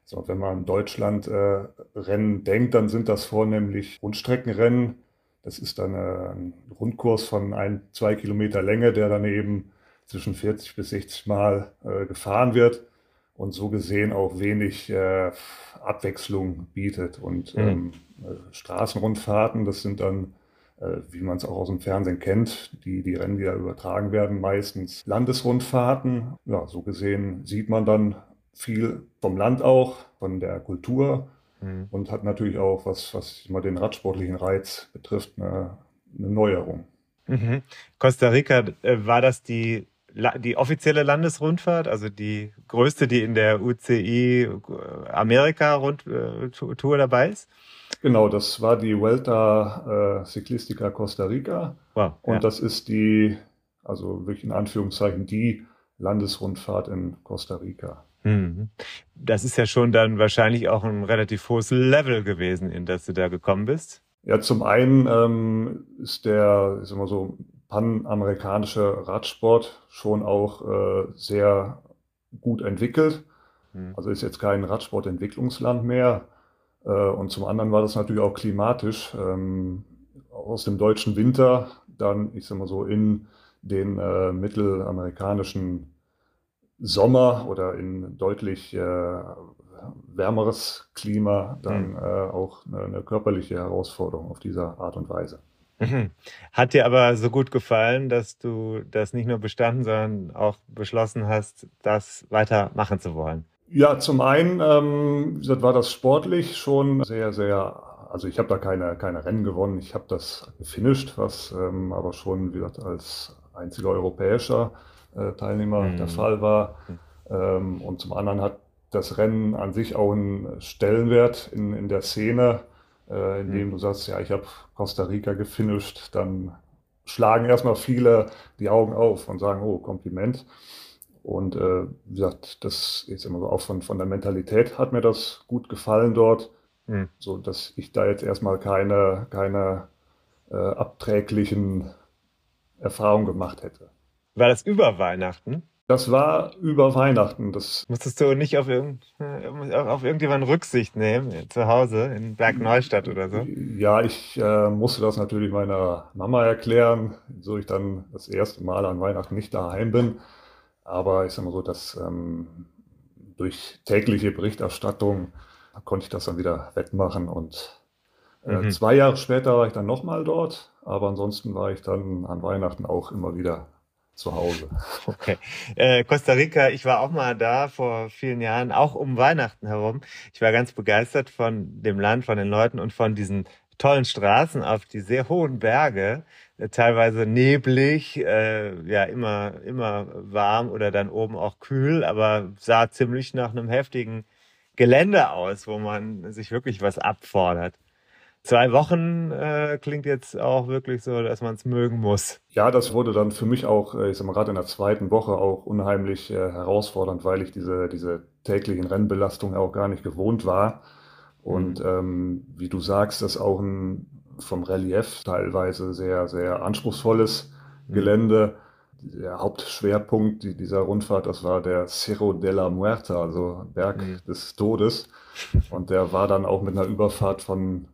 So, wenn man an Deutschland äh, Rennen denkt, dann sind das vornehmlich Rundstreckenrennen. Das ist dann äh, ein Rundkurs von ein, zwei Kilometer Länge, der dann eben zwischen 40 bis 60 Mal äh, gefahren wird und so gesehen auch wenig äh, Abwechslung bietet. Und mhm. ähm, äh, Straßenrundfahrten, das sind dann äh, wie man es auch aus dem Fernsehen kennt, die, die Rennen, die da übertragen werden, meistens Landesrundfahrten. Ja, so gesehen sieht man dann viel vom Land auch, von der Kultur mhm. und hat natürlich auch, was, was immer den radsportlichen Reiz betrifft, eine, eine Neuerung. Mhm. Costa Rica, äh, war das die die offizielle Landesrundfahrt, also die größte, die in der UCI äh, Amerika Rundtour dabei ist? Genau, das war die Vuelta äh, Ciclistica Costa Rica. Wow, und ja. das ist die, also wirklich in Anführungszeichen, die Landesrundfahrt in Costa Rica. Mhm. Das ist ja schon dann wahrscheinlich auch ein relativ hohes Level gewesen, in das du da gekommen bist. Ja, zum einen ähm, ist der, ich sag mal so, panamerikanische Radsport schon auch äh, sehr gut entwickelt. Mhm. Also ist jetzt kein Radsportentwicklungsland mehr. Äh, und zum anderen war das natürlich auch klimatisch. Ähm, aus dem deutschen Winter dann, ich sag mal so, in den äh, mittelamerikanischen Sommer oder in deutlich äh, wärmeres Klima dann mhm. äh, auch eine, eine, körperliche Herausforderung auf diese Art und Weise. Mhm. Hat dir aber so gut gefallen, dass du das nicht nur bestanden, sondern auch beschlossen hast, das weitermachen zu wollen? Ja, zum einen ähm, war das sportlich schon sehr, sehr, also ich habe da keine, keine Rennen gewonnen, ich habe das gefinisht, was ähm, aber schon, wie gesagt, als einziger europäischer äh, Teilnehmer mhm. der Fall war. Ähm, und zum anderen hat das Rennen an sich auch einen Stellenwert in, in der Szene, äh, indem mhm. du sagst, ja, ich habe Costa Rica gefinisht, dann schlagen erstmal viele die Augen auf und sagen, oh, Kompliment. Und äh, wie gesagt, das ist immer so auch von, von der Mentalität hat mir das gut gefallen dort, mhm. so dass ich da jetzt erstmal keine, keine äh, abträglichen Erfahrungen gemacht hätte. War das über Weihnachten? Das war über Weihnachten. Das Musstest du nicht auf, irgend, auf irgendjemanden Rücksicht nehmen, zu Hause in Bergneustadt oder so? Ja, ich äh, musste das natürlich meiner Mama erklären, so ich dann das erste Mal an Weihnachten nicht daheim bin. Aber ich sage mal so, dass ähm, durch tägliche Berichterstattung konnte ich das dann wieder wettmachen. Und äh, mhm. zwei Jahre später war ich dann nochmal dort. Aber ansonsten war ich dann an Weihnachten auch immer wieder zu Hause. Okay. Äh, Costa Rica, ich war auch mal da vor vielen Jahren, auch um Weihnachten herum. Ich war ganz begeistert von dem Land, von den Leuten und von diesen tollen Straßen auf die sehr hohen Berge, äh, teilweise neblig, äh, ja immer immer warm oder dann oben auch kühl, aber sah ziemlich nach einem heftigen Gelände aus, wo man sich wirklich was abfordert. Zwei Wochen äh, klingt jetzt auch wirklich so, dass man es mögen muss. Ja, das wurde dann für mich auch, äh, ich sag mal, gerade in der zweiten Woche auch unheimlich äh, herausfordernd, weil ich diese, diese täglichen Rennbelastungen auch gar nicht gewohnt war. Und mhm. ähm, wie du sagst, das ist auch ein vom Relief teilweise sehr, sehr anspruchsvolles mhm. Gelände. Der Hauptschwerpunkt dieser Rundfahrt, das war der Cerro de la Muerta, also Berg mhm. des Todes. Und der war dann auch mit einer Überfahrt von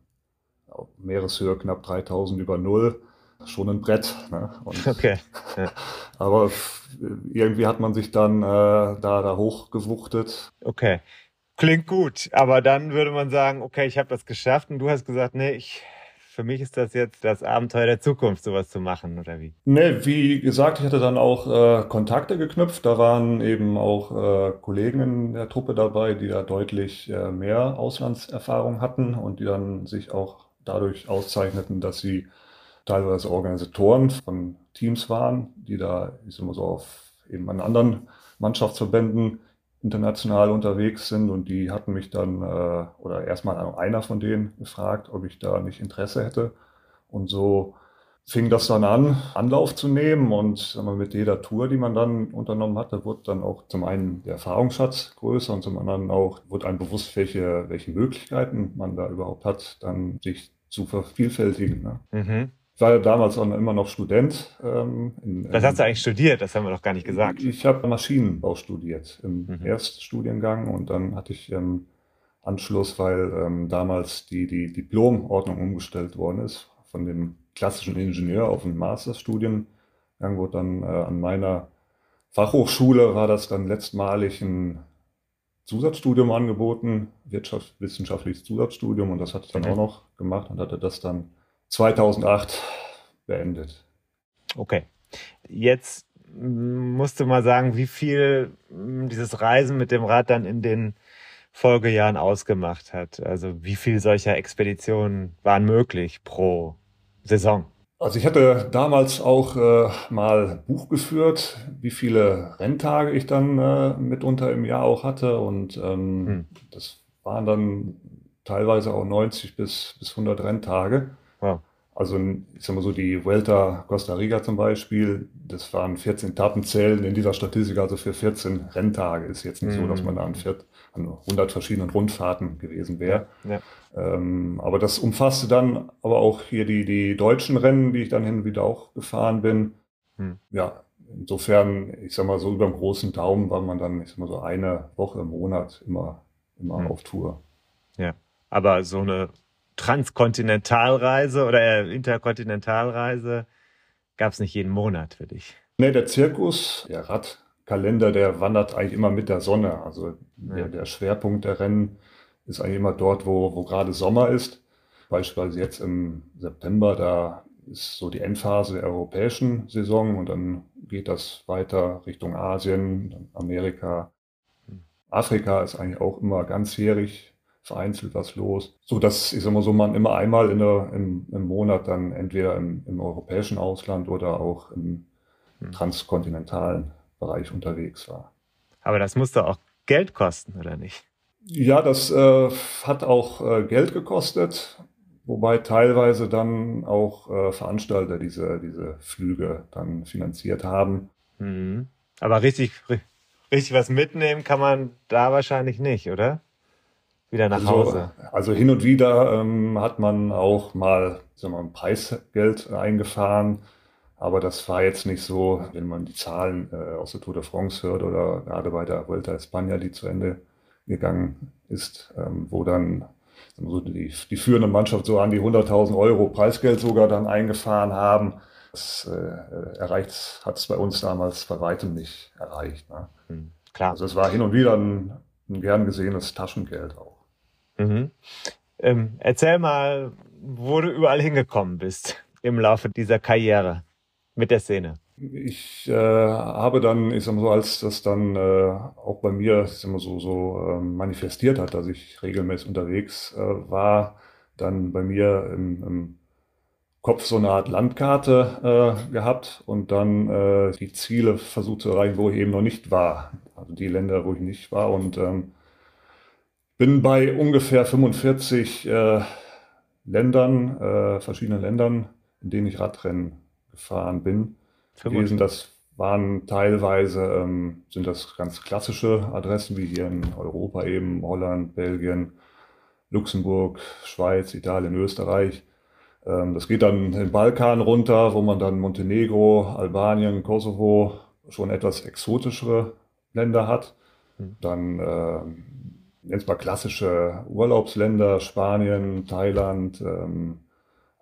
Meereshöhe knapp 3000 über Null schon ein Brett. Ne? Und, okay. Ja. aber irgendwie hat man sich dann äh, da, da hochgewuchtet. Okay. Klingt gut, aber dann würde man sagen, okay, ich habe das geschafft und du hast gesagt, nee, ich, für mich ist das jetzt das Abenteuer der Zukunft, sowas zu machen, oder wie? Nee, wie gesagt, ich hatte dann auch äh, Kontakte geknüpft. Da waren eben auch äh, Kollegen in der Truppe dabei, die da deutlich äh, mehr Auslandserfahrung hatten und die dann sich auch dadurch auszeichneten, dass sie teilweise Organisatoren von Teams waren, die da, ich sag mal so, auf eben an anderen Mannschaftsverbänden international unterwegs sind und die hatten mich dann, äh, oder erstmal einer von denen gefragt, ob ich da nicht Interesse hätte. Und so fing das dann an, Anlauf zu nehmen und wir, mit jeder Tour, die man dann unternommen hatte, wurde dann auch zum einen der Erfahrungsschatz größer und zum anderen auch wurde einem bewusst, welche, welche Möglichkeiten man da überhaupt hat, dann sich zu vervielfältigen. Ne? Mhm. Ich war ja damals auch immer noch Student. Ähm, in, Was hast du eigentlich studiert? Das haben wir noch gar nicht gesagt. Ich, ich habe Maschinenbau studiert im mhm. Erststudiengang und dann hatte ich im Anschluss, weil ähm, damals die, die Diplomordnung umgestellt worden ist, von dem klassischen Ingenieur auf ein Masterstudiengang, wurde dann äh, an meiner Fachhochschule war das dann letztmalig ein Zusatzstudium angeboten, wirtschaftswissenschaftliches Zusatzstudium und das hatte ich dann okay. auch noch gemacht und hatte das dann 2008 beendet. Okay. Jetzt musst du mal sagen, wie viel dieses Reisen mit dem Rad dann in den Folgejahren ausgemacht hat. Also wie viel solcher Expeditionen waren möglich pro Saison? Also ich hatte damals auch äh, mal Buch geführt, wie viele Renntage ich dann äh, mitunter im Jahr auch hatte. Und ähm, hm. das waren dann teilweise auch 90 bis, bis 100 Renntage. Wow. Also ich sag mal so, die Vuelta Costa Rica zum Beispiel, das waren 14 Etappenzählen in dieser Statistik, also für 14 Renntage. Ist jetzt nicht mhm. so, dass man da an, vier, an 100 verschiedenen Rundfahrten gewesen wäre. Ja. Ähm, aber das umfasste dann aber auch hier die, die deutschen Rennen, die ich dann hin und wieder auch gefahren bin. Mhm. Ja, insofern, ich sag mal so über dem großen Daumen war man dann, ich sag mal so eine Woche im Monat immer, immer mhm. auf Tour. Ja, aber so eine Transkontinentalreise oder Interkontinentalreise gab es nicht jeden Monat für dich. Nee, der Zirkus, der Radkalender, der wandert eigentlich immer mit der Sonne. Also ja. der, der, Schwerpunkt der Rennen ist eigentlich immer dort, wo, wo gerade Sommer ist. Beispielsweise jetzt im September, da ist so die Endphase der europäischen Saison und dann geht das weiter Richtung Asien, Amerika. Hm. Afrika ist eigentlich auch immer ganzjährig vereinzelt was los. So dass, ich sag mal so, man immer einmal in der, im, im Monat dann entweder im, im europäischen Ausland oder auch im hm. transkontinentalen Bereich unterwegs war. Aber das musste auch Geld kosten, oder nicht? Ja, das äh, hat auch äh, Geld gekostet, wobei teilweise dann auch äh, Veranstalter diese, diese Flüge dann finanziert haben. Mhm. Aber richtig, richtig was mitnehmen kann man da wahrscheinlich nicht, oder? wieder nach also, Hause? Also hin und wieder ähm, hat man auch mal, sagen wir mal, ein Preisgeld eingefahren. Aber das war jetzt nicht so, wenn man die Zahlen äh, aus der Tour de France hört oder gerade bei der Vuelta España, die zu Ende gegangen ist, ähm, wo dann so die, die führende Mannschaft so an die 100.000 Euro Preisgeld sogar dann eingefahren haben. Das äh, erreicht hat es bei uns damals bei weitem nicht erreicht. Ne? Hm, klar. Also es war hin und wieder ein, ein gern gesehenes Taschengeld auch. Mhm. Ähm, erzähl mal, wo du überall hingekommen bist im Laufe dieser Karriere mit der Szene. Ich äh, habe dann, ich sag mal so, als das dann äh, auch bei mir ich sag mal so, so äh, manifestiert hat, dass ich regelmäßig unterwegs äh, war, dann bei mir im, im Kopf so eine Art Landkarte äh, gehabt und dann äh, die Ziele versucht zu erreichen, wo ich eben noch nicht war. Also die Länder, wo ich nicht war und ähm, bin bei ungefähr 45 äh, Ländern, verschiedenen Ländern, in denen ich Radrennen gefahren bin. Gewesen. Das waren teilweise, ähm, sind das ganz klassische Adressen, wie hier in Europa eben, Holland, Belgien, Luxemburg, Schweiz, Italien, Österreich. Ähm, das geht dann den Balkan runter, wo man dann Montenegro, Albanien, Kosovo, schon etwas exotischere Länder hat. Hm. Dann ähm, jetzt mal klassische Urlaubsländer, Spanien, Thailand, ähm,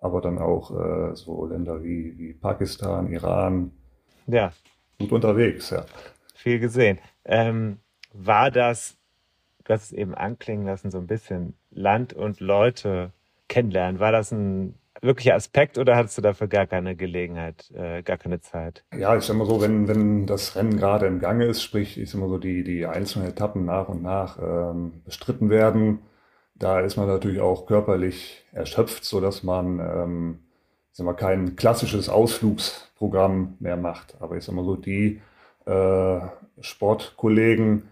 aber dann auch äh, so Länder wie, wie Pakistan, Iran. Ja. Gut unterwegs, ja. Viel gesehen. Ähm, war das, du hast es eben anklingen lassen, so ein bisschen Land und Leute kennenlernen. War das ein wirklicher Aspekt oder hattest du dafür gar keine Gelegenheit, äh, gar keine Zeit? Ja, ich sag mal so, wenn, wenn das Rennen gerade im Gange ist, sprich, ich sag mal so, die, die einzelnen Etappen nach und nach ähm, bestritten werden, da ist man natürlich auch körperlich erschöpft, sodass man ähm, ich sag mal, kein klassisches Ausflugsprogramm mehr macht. Aber ich sag mal so, die äh, Sportkollegen,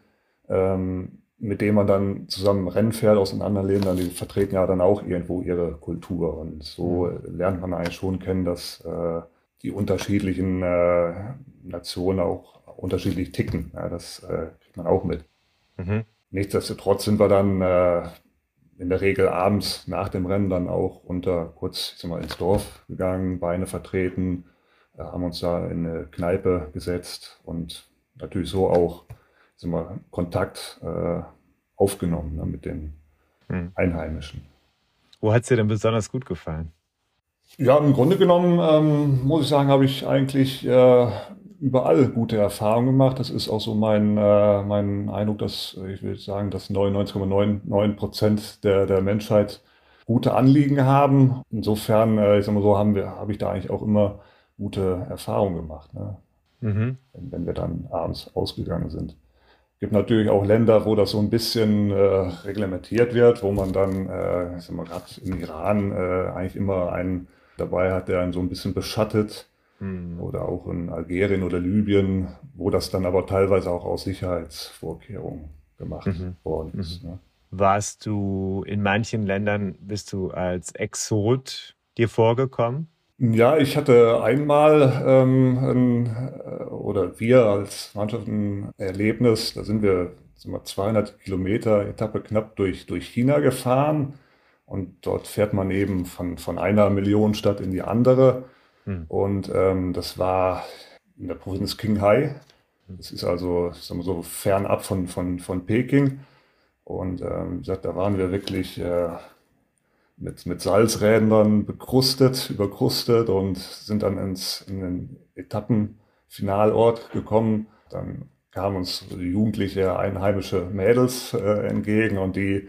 ähm, mit dem man dann zusammen Rennen fährt aus den anderen Ländern, die vertreten ja dann auch irgendwo ihre Kultur. Und so mhm. lernt man eigentlich schon kennen, dass äh, die unterschiedlichen äh, Nationen auch unterschiedlich ticken. Ja, das äh, kriegt man auch mit. Mhm. Nichtsdestotrotz sind wir dann äh, in der Regel abends nach dem Rennen dann auch runter kurz ich sag mal, ins Dorf gegangen, Beine vertreten, äh, haben uns da in eine Kneipe gesetzt und natürlich so auch ich sag mal, Kontakt äh, aufgenommen ne, mit den hm. Einheimischen. Wo hat es dir denn besonders gut gefallen? Ja, im Grunde genommen ähm, muss ich sagen, habe ich eigentlich äh, überall gute Erfahrungen gemacht. Das ist auch so mein, äh, mein Eindruck, dass ich will sagen, dass 99,99 Prozent der, der Menschheit gute Anliegen haben. Insofern, äh, ich sag mal so, haben wir, habe ich da eigentlich auch immer gute Erfahrungen gemacht, ne? mhm. wenn, wenn, wir dann abends ausgegangen sind. Es gibt natürlich auch Länder, wo das so ein bisschen äh, reglementiert wird, wo man dann, äh, ich sag mal, gerade im Iran äh, eigentlich immer einen dabei hat, der einen so ein bisschen beschattet Mhm. Oder auch in Algerien oder Libyen, wo das dann aber teilweise auch aus Sicherheitsvorkehrungen gemacht mhm. worden ist. Mhm. Ne? Warst du in manchen Ländern, bist du als Exot dir vorgekommen? Ja, ich hatte einmal ähm, ein, äh, oder wir als Mannschaft ein Erlebnis, da sind wir, sind wir 200 Kilometer Etappe knapp durch, durch China gefahren und dort fährt man eben von, von einer Millionenstadt in die andere hm. Und ähm, das war in der Provinz Qinghai. Das ist also sagen wir so fernab von, von, von Peking. Und ähm, wie gesagt, da waren wir wirklich äh, mit, mit Salzrädern bekrustet, überkrustet und sind dann ins, in den Etappenfinalort gekommen. Dann kamen uns jugendliche einheimische Mädels äh, entgegen und die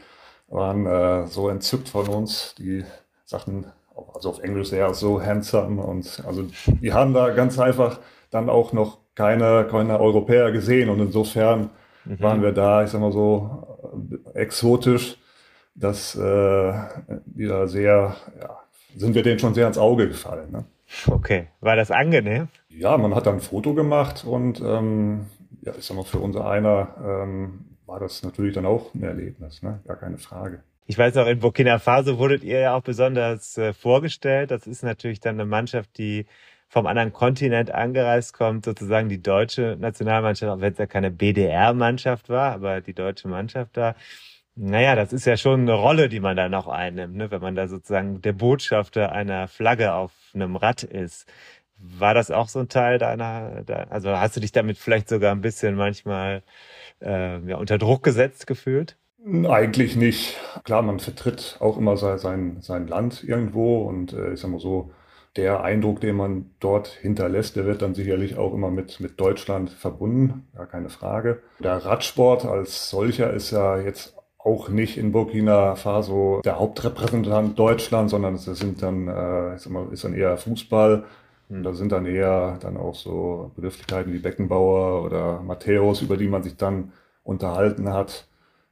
waren äh, so entzückt von uns. Die sagten, also auf Englisch sehr so handsome und also die haben da ganz einfach dann auch noch keine, keine Europäer gesehen und insofern mhm. waren wir da, ich sag mal so, exotisch, dass äh, die da sehr, ja, sind wir denen schon sehr ins Auge gefallen. Ne? Okay, war das angenehm? Ja, man hat dann ein Foto gemacht und ähm, ja, ich sag mal, für unser einer ähm, war das natürlich dann auch ein Erlebnis, ne? gar keine Frage. Ich weiß noch, in Burkina Faso wurdet ihr ja auch besonders äh, vorgestellt. Das ist natürlich dann eine Mannschaft, die vom anderen Kontinent angereist kommt, sozusagen die deutsche Nationalmannschaft, auch wenn es ja keine BDR-Mannschaft war, aber die deutsche Mannschaft da. Naja, das ist ja schon eine Rolle, die man da noch einnimmt, ne? wenn man da sozusagen der Botschafter einer Flagge auf einem Rad ist. War das auch so ein Teil deiner, also hast du dich damit vielleicht sogar ein bisschen manchmal äh, ja, unter Druck gesetzt gefühlt? Eigentlich nicht. Klar, man vertritt auch immer sein, sein Land irgendwo und äh, ich sag mal so, der Eindruck, den man dort hinterlässt, der wird dann sicherlich auch immer mit, mit Deutschland verbunden, gar keine Frage. Der Radsport als solcher ist ja jetzt auch nicht in Burkina Faso der Hauptrepräsentant Deutschlands, sondern es sind dann, äh, ich sag mal, ist dann eher Fußball. Und da sind dann eher dann auch so Begrifflichkeiten wie Beckenbauer oder Matthäus, über die man sich dann unterhalten hat.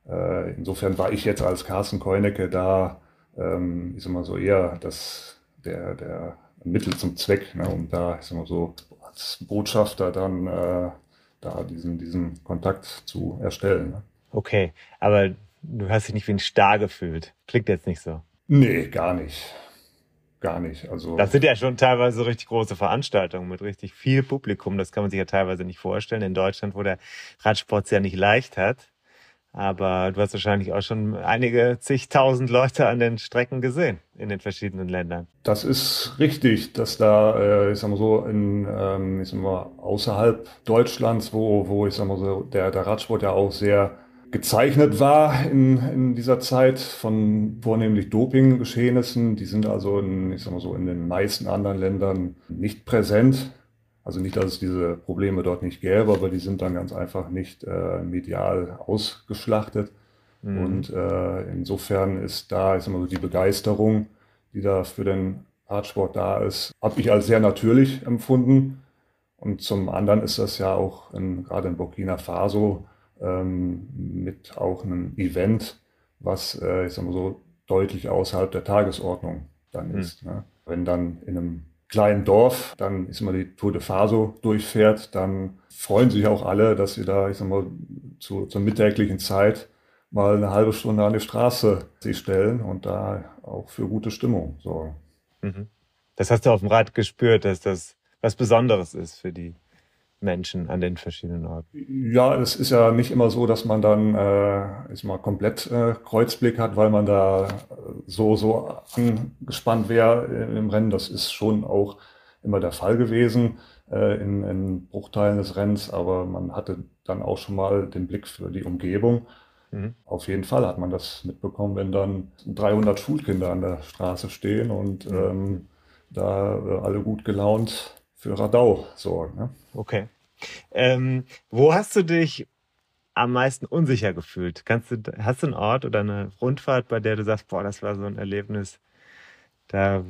Äh, insofern war ich jetzt als Carsten Keunecke da, ähm, ich sag mal so eher das, der, der Mittel zum Zweck, ne, um da, ich sag mal so, als Botschafter dann äh, da diesen, diesen Kontakt zu erstellen. Ne. Okay, aber du hast dich nicht wie ein Star gefühlt. Klingt jetzt nicht so. Nee, gar nicht. Gar nicht. Also das sind ja schon teilweise richtig große Veranstaltungen mit richtig viel Publikum. Das kann man sich ja teilweise nicht vorstellen. In Deutschland, wo der Radsport es ja nicht leicht hat. Aber du hast wahrscheinlich auch schon einige zigtausend Leute an den Strecken gesehen in den verschiedenen Ländern. Das ist richtig, dass da, äh, ich sag mal so, in, ähm, ich sag mal, außerhalb Deutschlands, wo, wo ich sag mal so, der, der Radsport ja auch sehr gezeichnet war in, in dieser Zeit von vornehmlich Dopinggeschehnissen. Die sind also in, ich sag mal so, in den meisten anderen Ländern nicht präsent. Also nicht, dass es diese Probleme dort nicht gäbe, aber die sind dann ganz einfach nicht äh, medial ausgeschlachtet. Mhm. Und äh, insofern ist da, ich sag mal so, die Begeisterung, die da für den Radsport da ist, habe ich als sehr natürlich empfunden. Und zum anderen ist das ja auch in, gerade in Burkina Faso ähm, mit auch einem Event, was, äh, ich sag mal so, deutlich außerhalb der Tagesordnung dann mhm. ist. Ne? Wenn dann in einem kleinen Dorf, dann ist mal die Tour de Faso durchfährt, dann freuen sich auch alle, dass sie da, ich sag mal, zu, zur mittäglichen Zeit mal eine halbe Stunde an die Straße sich stellen und da auch für gute Stimmung sorgen. Mhm. Das hast du auf dem Rad gespürt, dass das was Besonderes ist für die Menschen an den verschiedenen Orten? Ja, es ist ja nicht immer so, dass man dann äh, ist mal komplett äh, Kreuzblick hat, weil man da so so angespannt wäre im Rennen. Das ist schon auch immer der Fall gewesen äh, in, in Bruchteilen des Rennens, aber man hatte dann auch schon mal den Blick für die Umgebung. Mhm. Auf jeden Fall hat man das mitbekommen, wenn dann 300 Schulkinder an der Straße stehen und mhm. ähm, da äh, alle gut gelaunt für Radau sorgen. Ne? Okay. Ähm, wo hast du dich am meisten unsicher gefühlt? Kannst du, hast du einen Ort oder eine Rundfahrt, bei der du sagst, boah, das war so ein Erlebnis, da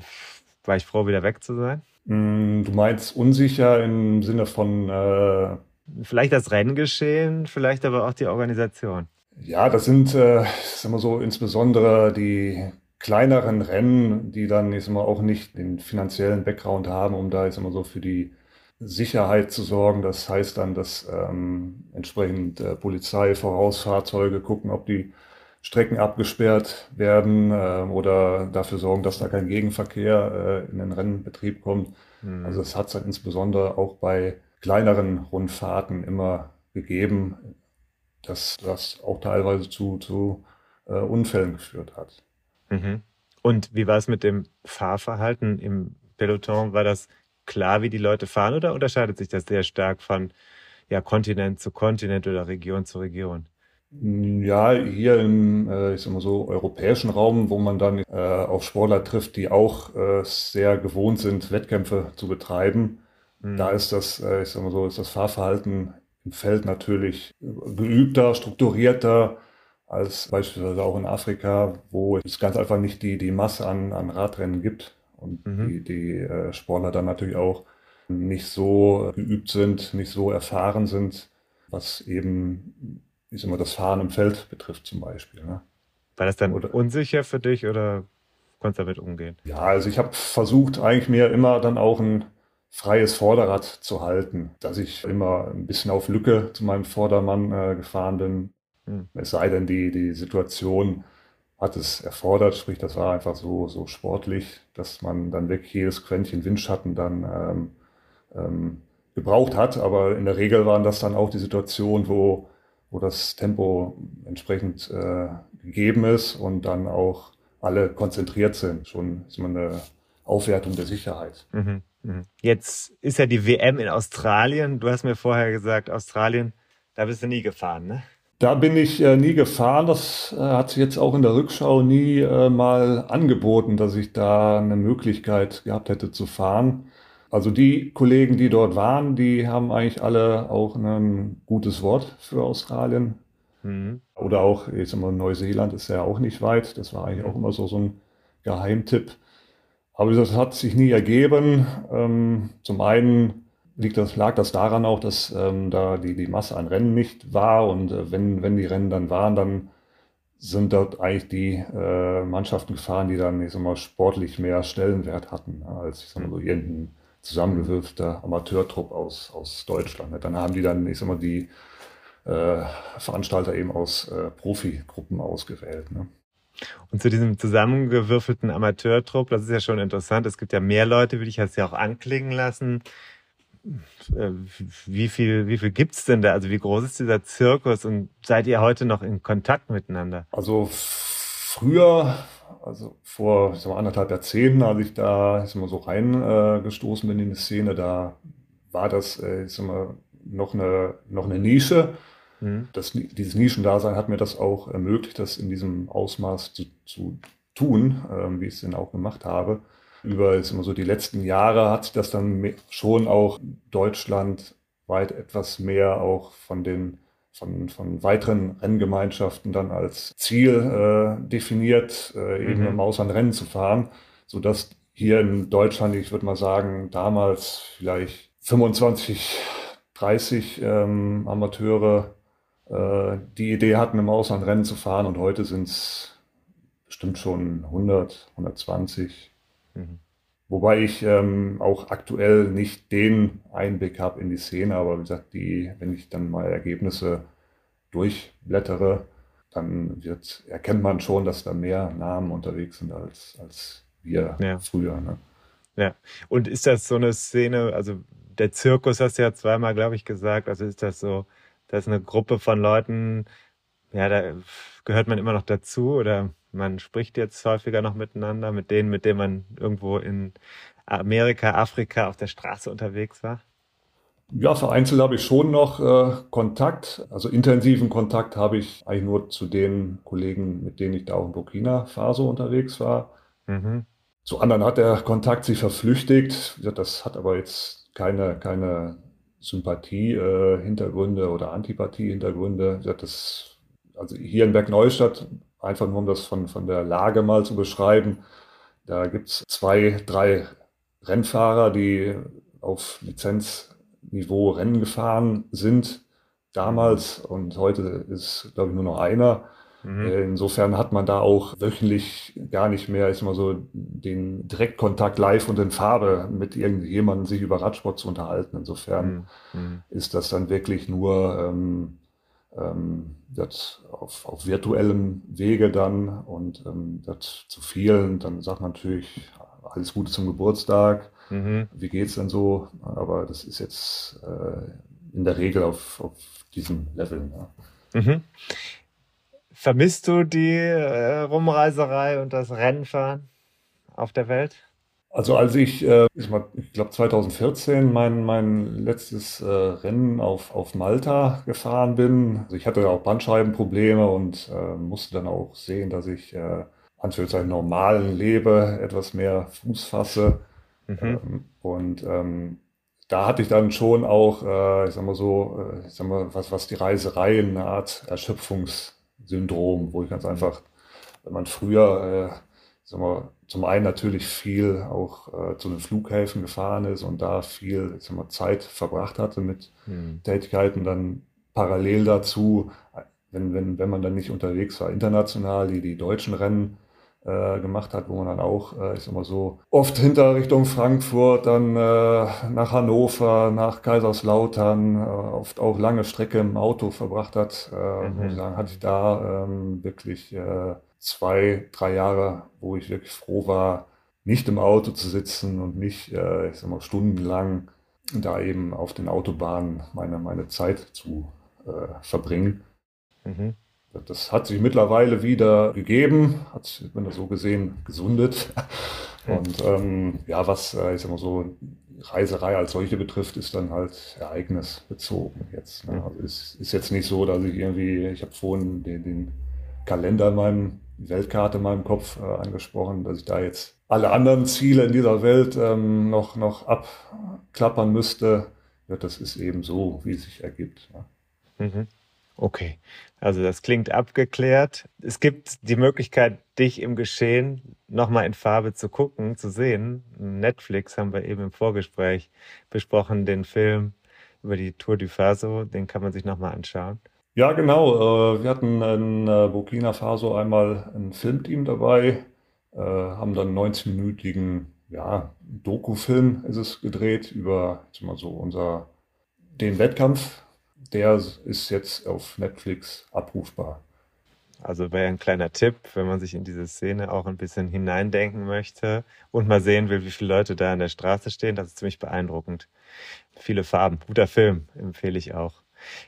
war ich froh, wieder weg zu sein? Mm, du meinst unsicher im Sinne von äh vielleicht das Renngeschehen, vielleicht aber auch die Organisation. Ja, das sind, äh, sagen wir so, insbesondere die kleineren Rennen, die dann sag mal, auch nicht den finanziellen Background haben, um da sag mal, so für die Sicherheit zu sorgen. Das heißt dann, dass ähm, entsprechend äh, Polizei, Vorausfahrzeuge gucken, ob die Strecken abgesperrt werden äh, oder dafür sorgen, dass da kein Gegenverkehr äh, in den Rennbetrieb kommt. Mhm. Also es hat es dann insbesondere auch bei kleineren Rundfahrten immer gegeben, dass das auch teilweise zu, zu äh, Unfällen geführt hat. Mhm. Und wie war es mit dem Fahrverhalten im Peloton? War das klar, wie die Leute fahren oder unterscheidet sich das sehr stark von ja, Kontinent zu Kontinent oder Region zu Region? Ja, hier im, äh, ich sag mal so, europäischen Raum, wo man dann äh, auf Sportler trifft, die auch äh, sehr gewohnt sind, Wettkämpfe zu betreiben, mhm. da ist das, äh, ich sag mal so, ist das Fahrverhalten im Feld natürlich geübter, strukturierter als beispielsweise auch in Afrika, wo es ganz einfach nicht die, die Masse an, an Radrennen gibt und mhm. die, die äh, Sportler dann natürlich auch nicht so geübt sind, nicht so erfahren sind, was eben ich sag mal, das Fahren im Feld betrifft zum Beispiel. Ne? War das dann oder, unsicher für dich oder konntest du damit umgehen? Ja, also ich habe versucht, eigentlich mir immer dann auch ein freies Vorderrad zu halten, dass ich immer ein bisschen auf Lücke zu meinem Vordermann äh, gefahren bin. Hm. Es sei denn, die, die Situation hat es erfordert, sprich, das war einfach so, so sportlich, dass man dann wirklich jedes Quäntchen Windschatten dann ähm, ähm, gebraucht hat. Aber in der Regel waren das dann auch die Situationen, wo wo das Tempo entsprechend äh, gegeben ist und dann auch alle konzentriert sind. Schon ist man eine Aufwertung der Sicherheit. Mhm, mh. Jetzt ist ja die WM in Australien. Du hast mir vorher gesagt, Australien, da bist du nie gefahren, ne? Da bin ich äh, nie gefahren. Das äh, hat sich jetzt auch in der Rückschau nie äh, mal angeboten, dass ich da eine Möglichkeit gehabt hätte zu fahren. Also die Kollegen, die dort waren, die haben eigentlich alle auch ein gutes Wort für Australien. Mhm. Oder auch, ich sag mal, Neuseeland ist ja auch nicht weit. Das war eigentlich auch immer so, so ein Geheimtipp. Aber das hat sich nie ergeben. Ähm, zum einen liegt das, lag das daran auch, dass ähm, da die, die Masse an Rennen nicht war. Und äh, wenn, wenn die Rennen dann waren, dann sind dort eigentlich die äh, Mannschaften gefahren, die dann, ich sag mal, sportlich mehr Stellenwert hatten, als, ich sag mal, so irgendein zusammengewürfelter Amateurtrupp aus, aus Deutschland. Dann haben die dann, ich sag mal, die äh, Veranstalter eben aus äh, Profigruppen ausgewählt. Ne? Und zu diesem zusammengewürfelten Amateurtrupp, das ist ja schon interessant. Es gibt ja mehr Leute, wie ich es ja auch anklingen lassen. Äh, wie viel, wie viel gibt's denn da? Also wie groß ist dieser Zirkus und seid ihr heute noch in Kontakt miteinander? Also früher also vor ich sag mal, anderthalb Jahrzehnten, als ich da ich sag mal, so reingestoßen bin in die Szene, da war das äh, ich sag mal, noch, eine, noch eine Nische. Mhm. Das, dieses Nischendasein hat mir das auch ermöglicht, das in diesem Ausmaß zu, zu tun, äh, wie ich es denn auch gemacht habe. Über sag mal, so die letzten Jahre hat sich das dann schon auch deutschlandweit etwas mehr auch von den von, von weiteren Renngemeinschaften dann als Ziel äh, definiert, äh, eben mhm. im Ausland Rennen zu fahren, sodass hier in Deutschland, ich würde mal sagen, damals vielleicht 25, 30 ähm, Amateure äh, die Idee hatten, im Ausland Rennen zu fahren und heute sind es bestimmt schon 100, 120. Mhm. Wobei ich ähm, auch aktuell nicht den Einblick habe in die Szene, aber wie gesagt, die, wenn ich dann mal Ergebnisse durchblättere, dann wird, erkennt man schon, dass da mehr Namen unterwegs sind als, als wir ja. früher. Ne? Ja. Und ist das so eine Szene, also der Zirkus hast du ja zweimal, glaube ich, gesagt. Also ist das so, dass eine Gruppe von Leuten, ja, da gehört man immer noch dazu oder man spricht jetzt häufiger noch miteinander mit denen, mit denen man irgendwo in Amerika, Afrika auf der Straße unterwegs war? Ja, vereinzelt habe ich schon noch äh, Kontakt. Also intensiven Kontakt habe ich eigentlich nur zu den Kollegen, mit denen ich da auch in Burkina Faso unterwegs war. Mhm. Zu anderen hat der Kontakt sich verflüchtigt. Das hat aber jetzt keine, keine Sympathie-Hintergründe äh, oder Antipathie-Hintergründe. Das, also hier in Bergneustadt, einfach nur um das von, von der Lage mal zu beschreiben, da gibt es zwei, drei Rennfahrer, die auf Lizenzniveau Rennen gefahren sind damals und heute ist, glaube ich, nur noch einer. Mhm. Äh, insofern hat man da auch wöchentlich gar nicht mehr, ist mal so, den Direktkontakt live und in Farbe mit irgendjemandem sich über Radsport zu unterhalten. Insofern mhm. mhm. ist das dann wirklich nur ähm, ähm, das auf, auf virtuellem Wege dann und ähm, das zu vielen, dann sagt man natürlich alles Gute zum Geburtstag. Mhm. Wie geht's denn so? Aber das ist jetzt äh, in der Regel auf, auf diesem Level. Ne? Mhm. Vermisst du die äh, Rumreiserei und das Rennfahren auf der Welt? Also als ich, äh, ich, ich glaube 2014 mein, mein letztes äh, Rennen auf, auf Malta gefahren bin, also ich hatte auch Bandscheibenprobleme und äh, musste dann auch sehen, dass ich äh, Anführungszeichen normalen lebe, etwas mehr Fuß fasse. Mhm. Ähm, und ähm, da hatte ich dann schon auch, äh, ich sag mal so, äh, ich sag mal, was, was die Reiserei eine Art Erschöpfungs Syndrom, wo ich ganz einfach, wenn man früher, äh, sag mal, zum einen natürlich viel auch äh, zu den Flughäfen gefahren ist und da viel sag mal, Zeit verbracht hatte mit hm. Tätigkeiten, dann parallel dazu, wenn, wenn, wenn man dann nicht unterwegs war, international, die, die deutschen Rennen äh, gemacht hat, wo man dann auch, äh, ich sag mal so, oft hinter Richtung Frankfurt, dann äh, nach Hannover, nach Kaiserslautern, äh, oft auch lange Strecke im Auto verbracht hat. Mhm. Muss ich sagen, hatte ich da ähm, wirklich zwei, drei Jahre, wo ich wirklich froh war, nicht im Auto zu sitzen und nicht, äh, ich sag mal, stundenlang da eben auf den Autobahnen meine, meine Zeit zu äh, verbringen. Mhm. Das hat sich mittlerweile wieder gegeben, hat, wenn das so gesehen, gesundet. Und ähm, ja, was, äh, ich sag mal so, Reiserei als solche betrifft, ist dann halt ereignisbezogen jetzt. Ne? Also es ist jetzt nicht so, dass ich irgendwie, ich habe vorhin den, den, Kalender in meinem, die Weltkarte in meinem Kopf äh, angesprochen, dass ich da jetzt alle anderen Ziele in dieser Welt ähm, noch, noch abklappern müsste. Ja, das ist eben so, wie es sich ergibt. Ne? Mhm. Okay, also das klingt abgeklärt. Es gibt die Möglichkeit, dich im Geschehen nochmal in Farbe zu gucken, zu sehen. Netflix haben wir eben im Vorgespräch besprochen, den Film über die Tour du Faso, den kann man sich nochmal anschauen. Ja, genau. Äh, wir hatten in äh, Burkina Faso einmal ein Filmteam dabei, äh, haben dann einen 90-minütigen ja, Doku-Film ist es gedreht über mal so unser den Wettkampf der ist jetzt auf Netflix abrufbar. Also wäre ein kleiner Tipp, wenn man sich in diese Szene auch ein bisschen hineindenken möchte und mal sehen will, wie viele Leute da an der Straße stehen. Das ist ziemlich beeindruckend. Viele Farben. Guter Film, empfehle ich auch.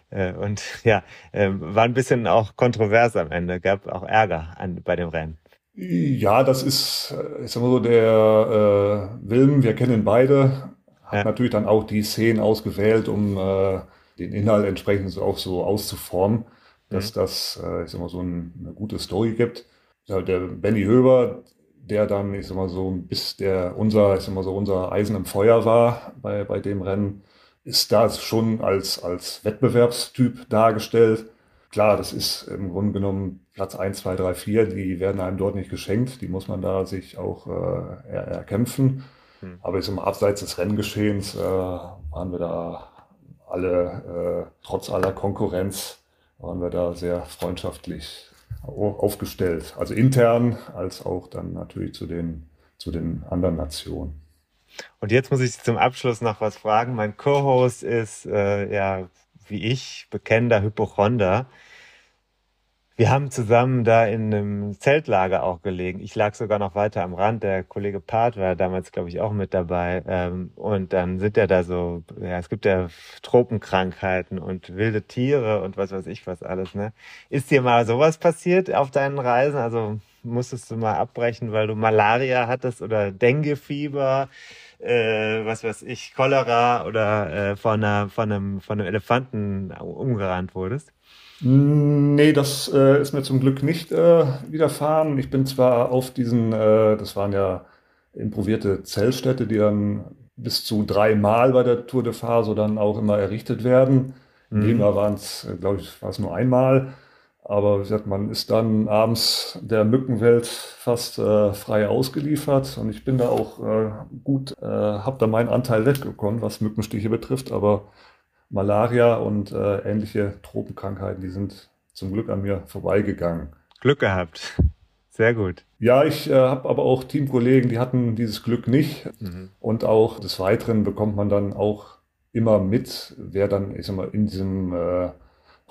Äh, und ja, ähm, war ein bisschen auch kontrovers am Ende, gab auch Ärger an, bei dem Rennen. Ja, das ist, äh, ich sag mal so, der äh, Wilm, wir kennen beide, hat ja. natürlich dann auch die Szenen ausgewählt, um äh, den Inhalt entsprechend auch so auszuformen, dass mhm. das, äh, ich sag mal, so ein, eine gute Story gibt. Ja, der Benny Höber, der dann, ich sag mal so, bis der unser, ich sag mal so, unser Eisen im Feuer war bei, bei dem Rennen, ist da schon als, als Wettbewerbstyp dargestellt. Klar, das ist im Grunde genommen Platz 1, 2, 3, 4, die werden einem dort nicht geschenkt, die muss man da sich auch äh, erkämpfen. Hm. Aber ich sag mal, abseits des Renngeschehens äh, waren wir da alle, äh, trotz aller Konkurrenz, waren wir da sehr freundschaftlich aufgestellt. Also intern als auch dann natürlich zu den, zu den anderen Nationen. Und jetzt muss ich zum Abschluss noch was fragen. Mein Co-Host ist, äh, ja, wie ich, bekennender Hypochonder. Wir haben zusammen da in einem Zeltlager auch gelegen. Ich lag sogar noch weiter am Rand. Der Kollege Part war damals, glaube ich, auch mit dabei. Ähm, und dann sind ja da so, ja, es gibt ja Tropenkrankheiten und wilde Tiere und was weiß ich was alles. Ne? Ist dir mal sowas passiert auf deinen Reisen? Also musstest du mal abbrechen, weil du Malaria hattest oder Denguefieber? Äh, was weiß ich, Cholera oder äh, von, einer, von, einem, von einem Elefanten umgerannt wurdest? Nee, das äh, ist mir zum Glück nicht äh, widerfahren. Ich bin zwar auf diesen, äh, das waren ja improvierte Zellstädte, die dann bis zu dreimal bei der Tour de Faso dann auch immer errichtet werden. Mhm. In dem Jahr waren es, glaube ich, war es nur einmal. Aber wie gesagt, man ist dann abends der Mückenwelt fast äh, frei ausgeliefert und ich bin da auch äh, gut, äh, habe da meinen Anteil weggekommen, was Mückenstiche betrifft, aber Malaria und äh, ähnliche Tropenkrankheiten, die sind zum Glück an mir vorbeigegangen. Glück gehabt. Sehr gut. Ja, ich äh, habe aber auch Teamkollegen, die hatten dieses Glück nicht. Mhm. Und auch des Weiteren bekommt man dann auch immer mit, wer dann, ich sag mal, in diesem äh,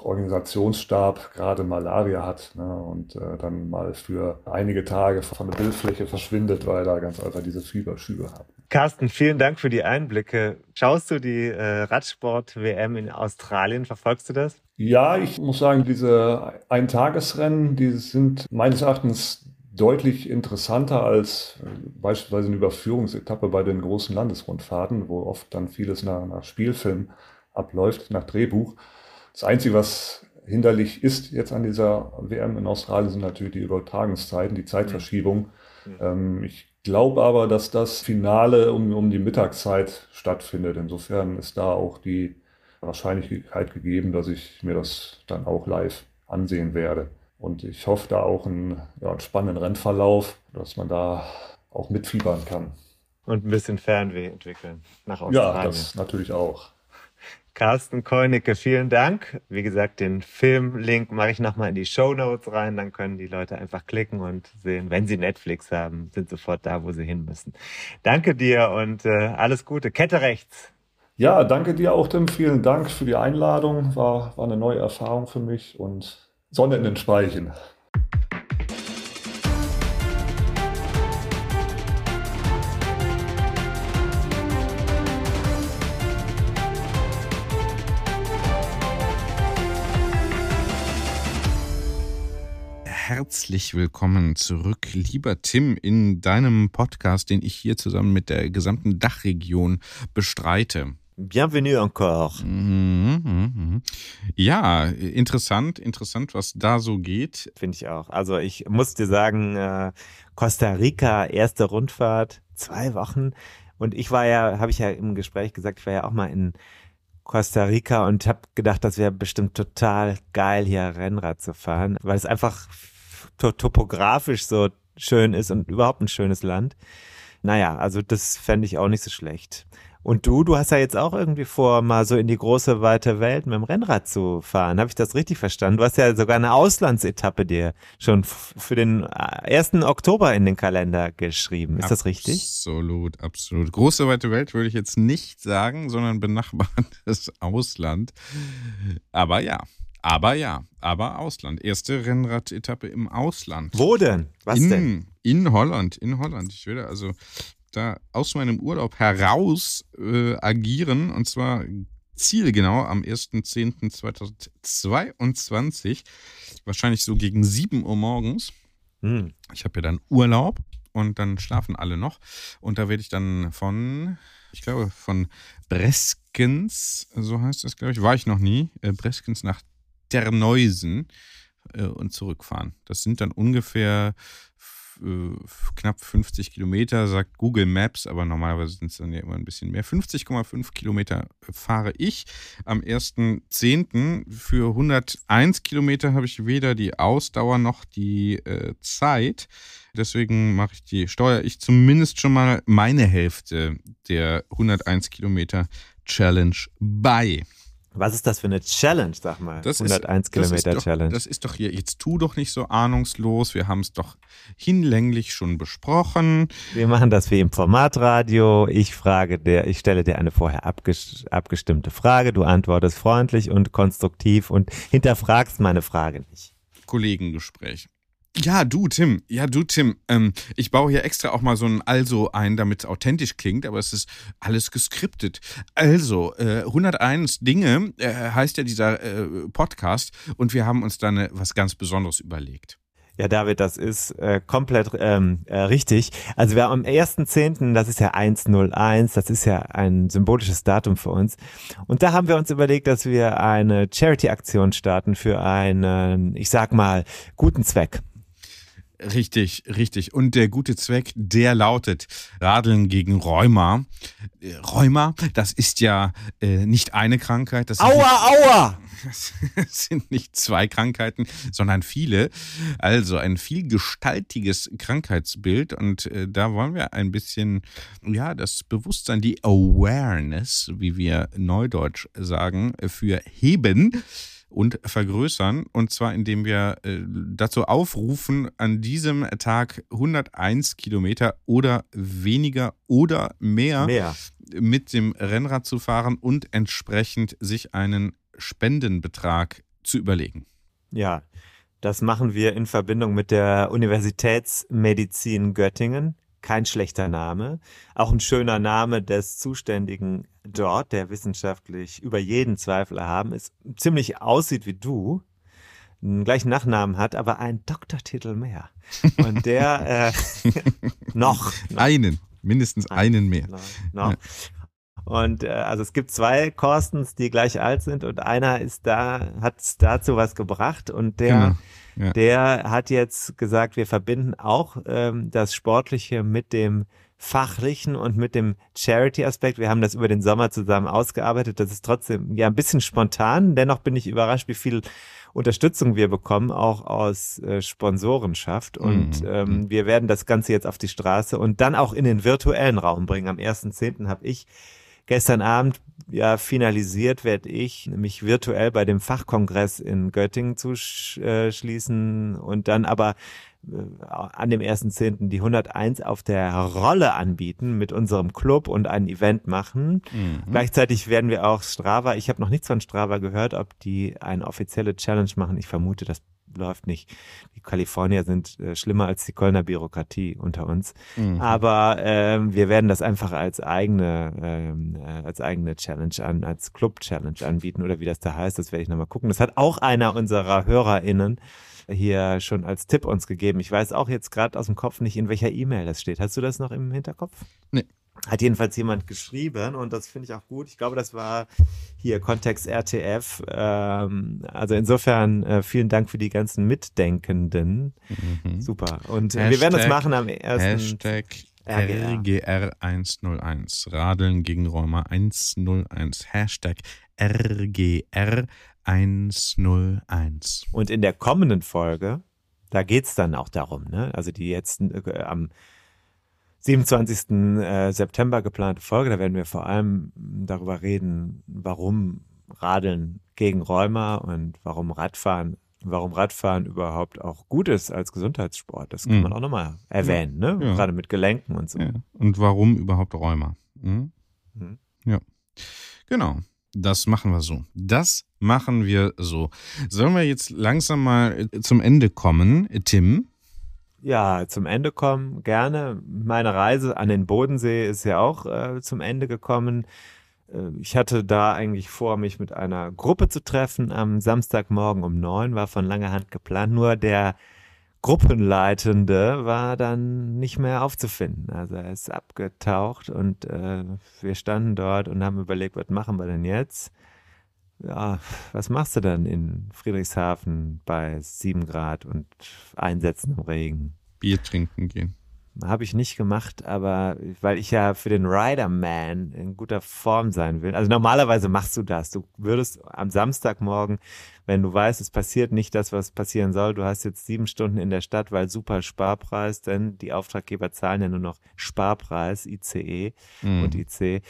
Organisationsstab gerade Malaria hat ne, und äh, dann mal für einige Tage von der Bildfläche verschwindet, weil er ganz einfach diese Fieberschübe hat. Carsten, vielen Dank für die Einblicke. Schaust du die äh, Radsport-WM in Australien? Verfolgst du das? Ja, ich muss sagen, diese Eintagesrennen, die sind meines Erachtens deutlich interessanter als äh, beispielsweise eine Überführungsetappe bei den großen Landesrundfahrten, wo oft dann vieles nach, nach Spielfilm abläuft, nach Drehbuch. Das Einzige, was hinderlich ist jetzt an dieser WM in Australien, sind natürlich die Übertragungszeiten, die Zeitverschiebung. Mhm. Ähm, ich glaube aber, dass das Finale um, um die Mittagszeit stattfindet. Insofern ist da auch die Wahrscheinlichkeit gegeben, dass ich mir das dann auch live ansehen werde. Und ich hoffe da auch einen, ja, einen spannenden Rennverlauf, dass man da auch mitfiebern kann. Und ein bisschen Fernweh entwickeln nach Australien. Ja, das natürlich auch. Carsten Keunicke, vielen Dank. Wie gesagt, den Filmlink mache ich nochmal in die Show Notes rein. Dann können die Leute einfach klicken und sehen, wenn sie Netflix haben, sind sofort da, wo sie hin müssen. Danke dir und äh, alles Gute. Kette rechts. Ja, danke dir auch, Tim. Vielen Dank für die Einladung. War, war eine neue Erfahrung für mich und Sonne in den Speichen. Herzlich willkommen zurück, lieber Tim, in deinem Podcast, den ich hier zusammen mit der gesamten Dachregion bestreite. Bienvenue encore. Mhm, mh, mh. Ja, interessant, interessant, was da so geht. Finde ich auch. Also ich muss dir sagen, äh, Costa Rica, erste Rundfahrt, zwei Wochen. Und ich war ja, habe ich ja im Gespräch gesagt, ich war ja auch mal in Costa Rica und habe gedacht, das wäre bestimmt total geil, hier Rennrad zu fahren, weil es einfach topografisch so schön ist und überhaupt ein schönes Land. Naja, also das fände ich auch nicht so schlecht. Und du, du hast ja jetzt auch irgendwie vor, mal so in die große, weite Welt mit dem Rennrad zu fahren. Habe ich das richtig verstanden? Du hast ja sogar eine Auslandsetappe dir schon für den 1. Äh, Oktober in den Kalender geschrieben. Ist absolut, das richtig? Absolut, absolut. Große, weite Welt würde ich jetzt nicht sagen, sondern benachbartes Ausland. Aber ja, aber ja, aber Ausland. Erste Rennrad-Etappe im Ausland. Wo denn? Was in, denn? In Holland, in Holland. Ich werde also da aus meinem Urlaub heraus äh, agieren und zwar zielgenau am 1.10.2022, wahrscheinlich so gegen 7 Uhr morgens. Hm. Ich habe ja dann Urlaub und dann schlafen alle noch und da werde ich dann von, ich glaube, von Breskens, so heißt das, glaube ich, war ich noch nie, äh, Breskens nach Terneusen äh, und zurückfahren. Das sind dann ungefähr äh, knapp 50 Kilometer, sagt Google Maps, aber normalerweise sind es dann ja immer ein bisschen mehr. 50,5 Kilometer fahre ich am 1.10. Für 101 Kilometer habe ich weder die Ausdauer noch die äh, Zeit. Deswegen mache ich die, steuere ich zumindest schon mal meine Hälfte der 101 Kilometer Challenge bei. Was ist das für eine Challenge, sag mal? Das 101 ist, Kilometer das Challenge. Das ist doch hier, jetzt tu doch nicht so ahnungslos. Wir haben es doch hinlänglich schon besprochen. Wir machen das wie im Formatradio. Ich frage dir, ich stelle dir eine vorher abgestimmte Frage. Du antwortest freundlich und konstruktiv und hinterfragst meine Frage nicht. Kollegengespräch. Ja, du, Tim. Ja, du, Tim. Ähm, ich baue hier extra auch mal so ein Also ein, damit es authentisch klingt, aber es ist alles geskriptet. Also, äh, 101 Dinge äh, heißt ja dieser äh, Podcast und wir haben uns dann äh, was ganz Besonderes überlegt. Ja, David, das ist äh, komplett ähm, äh, richtig. Also wir haben am 1.10., das ist ja 101, das ist ja ein symbolisches Datum für uns. Und da haben wir uns überlegt, dass wir eine Charity-Aktion starten für einen, ich sag mal, guten Zweck. Richtig, richtig. Und der gute Zweck, der lautet Radeln gegen Rheuma. Rheuma, das ist ja äh, nicht eine Krankheit. Das aua, nicht, aua! Das sind nicht zwei Krankheiten, sondern viele. Also ein vielgestaltiges Krankheitsbild. Und äh, da wollen wir ein bisschen, ja, das Bewusstsein, die Awareness, wie wir neudeutsch sagen, für heben und vergrößern. Und zwar, indem wir äh, dazu aufrufen, an diesem Tag 101 Kilometer oder weniger oder mehr, mehr mit dem Rennrad zu fahren und entsprechend sich einen Spendenbetrag zu überlegen. Ja, das machen wir in Verbindung mit der Universitätsmedizin Göttingen kein schlechter Name. Auch ein schöner Name des Zuständigen dort, der wissenschaftlich über jeden Zweifel erhaben ist, ziemlich aussieht wie du, einen gleichen Nachnamen hat, aber einen Doktortitel mehr. Und der äh, noch, noch, Einen, mindestens einen mehr. Noch, noch. Ja. Und äh, also es gibt zwei Korstens, die gleich alt sind und einer ist da, hat dazu was gebracht und der genau ja. Der hat jetzt gesagt, wir verbinden auch ähm, das Sportliche mit dem fachlichen und mit dem Charity-Aspekt. Wir haben das über den Sommer zusammen ausgearbeitet. Das ist trotzdem ja ein bisschen spontan. Dennoch bin ich überrascht, wie viel Unterstützung wir bekommen, auch aus äh, Sponsorenschaft. Und mhm. ähm, mhm. wir werden das Ganze jetzt auf die Straße und dann auch in den virtuellen Raum bringen. Am 1.10. habe ich gestern Abend ja finalisiert, werde ich mich virtuell bei dem Fachkongress in Göttingen zuschließen und dann aber äh, an dem 1.10. die 101 auf der Rolle anbieten mit unserem Club und ein Event machen. Mhm. Gleichzeitig werden wir auch Strava, ich habe noch nichts von Strava gehört, ob die eine offizielle Challenge machen. Ich vermute, das läuft nicht. Die Kalifornier sind äh, schlimmer als die Kölner Bürokratie unter uns. Mhm. Aber ähm, wir werden das einfach als eigene, ähm, äh, als eigene Challenge an, als Club-Challenge anbieten oder wie das da heißt. Das werde ich nochmal gucken. Das hat auch einer unserer HörerInnen hier schon als Tipp uns gegeben. Ich weiß auch jetzt gerade aus dem Kopf nicht, in welcher E-Mail das steht. Hast du das noch im Hinterkopf? Nee hat jedenfalls jemand geschrieben und das finde ich auch gut. Ich glaube, das war hier Kontext RTF. Ähm, also insofern äh, vielen Dank für die ganzen Mitdenkenden. Mhm. Super. Und Hashtag, wir werden das machen am ersten. Hashtag RGR101. Radeln gegen Rheuma 101. Hashtag RGR101. Und in der kommenden Folge, da geht es dann auch darum, ne? Also die jetzt äh, am 27. Äh, September geplante Folge. Da werden wir vor allem darüber reden, warum Radeln gegen Rheuma und warum Radfahren, warum Radfahren überhaupt auch gut ist als Gesundheitssport. Das kann mhm. man auch nochmal erwähnen, ne? Ja. Gerade mit Gelenken und so. Ja. Und warum überhaupt Rheuma? Mhm. Mhm. Ja. Genau. Das machen wir so. Das machen wir so. Sollen wir jetzt langsam mal zum Ende kommen, Tim? Ja, zum Ende kommen, gerne. Meine Reise an den Bodensee ist ja auch äh, zum Ende gekommen. Äh, ich hatte da eigentlich vor, mich mit einer Gruppe zu treffen am Samstagmorgen um neun, war von langer Hand geplant. Nur der Gruppenleitende war dann nicht mehr aufzufinden. Also er ist abgetaucht und äh, wir standen dort und haben überlegt, was machen wir denn jetzt? Ja, was machst du dann in Friedrichshafen bei sieben Grad und Einsätzen im Regen? Bier trinken gehen. Habe ich nicht gemacht, aber weil ich ja für den Riderman in guter Form sein will. Also normalerweise machst du das. Du würdest am Samstagmorgen, wenn du weißt, es passiert nicht das, was passieren soll, du hast jetzt sieben Stunden in der Stadt, weil super Sparpreis, denn die Auftraggeber zahlen ja nur noch Sparpreis, ICE mhm. und IC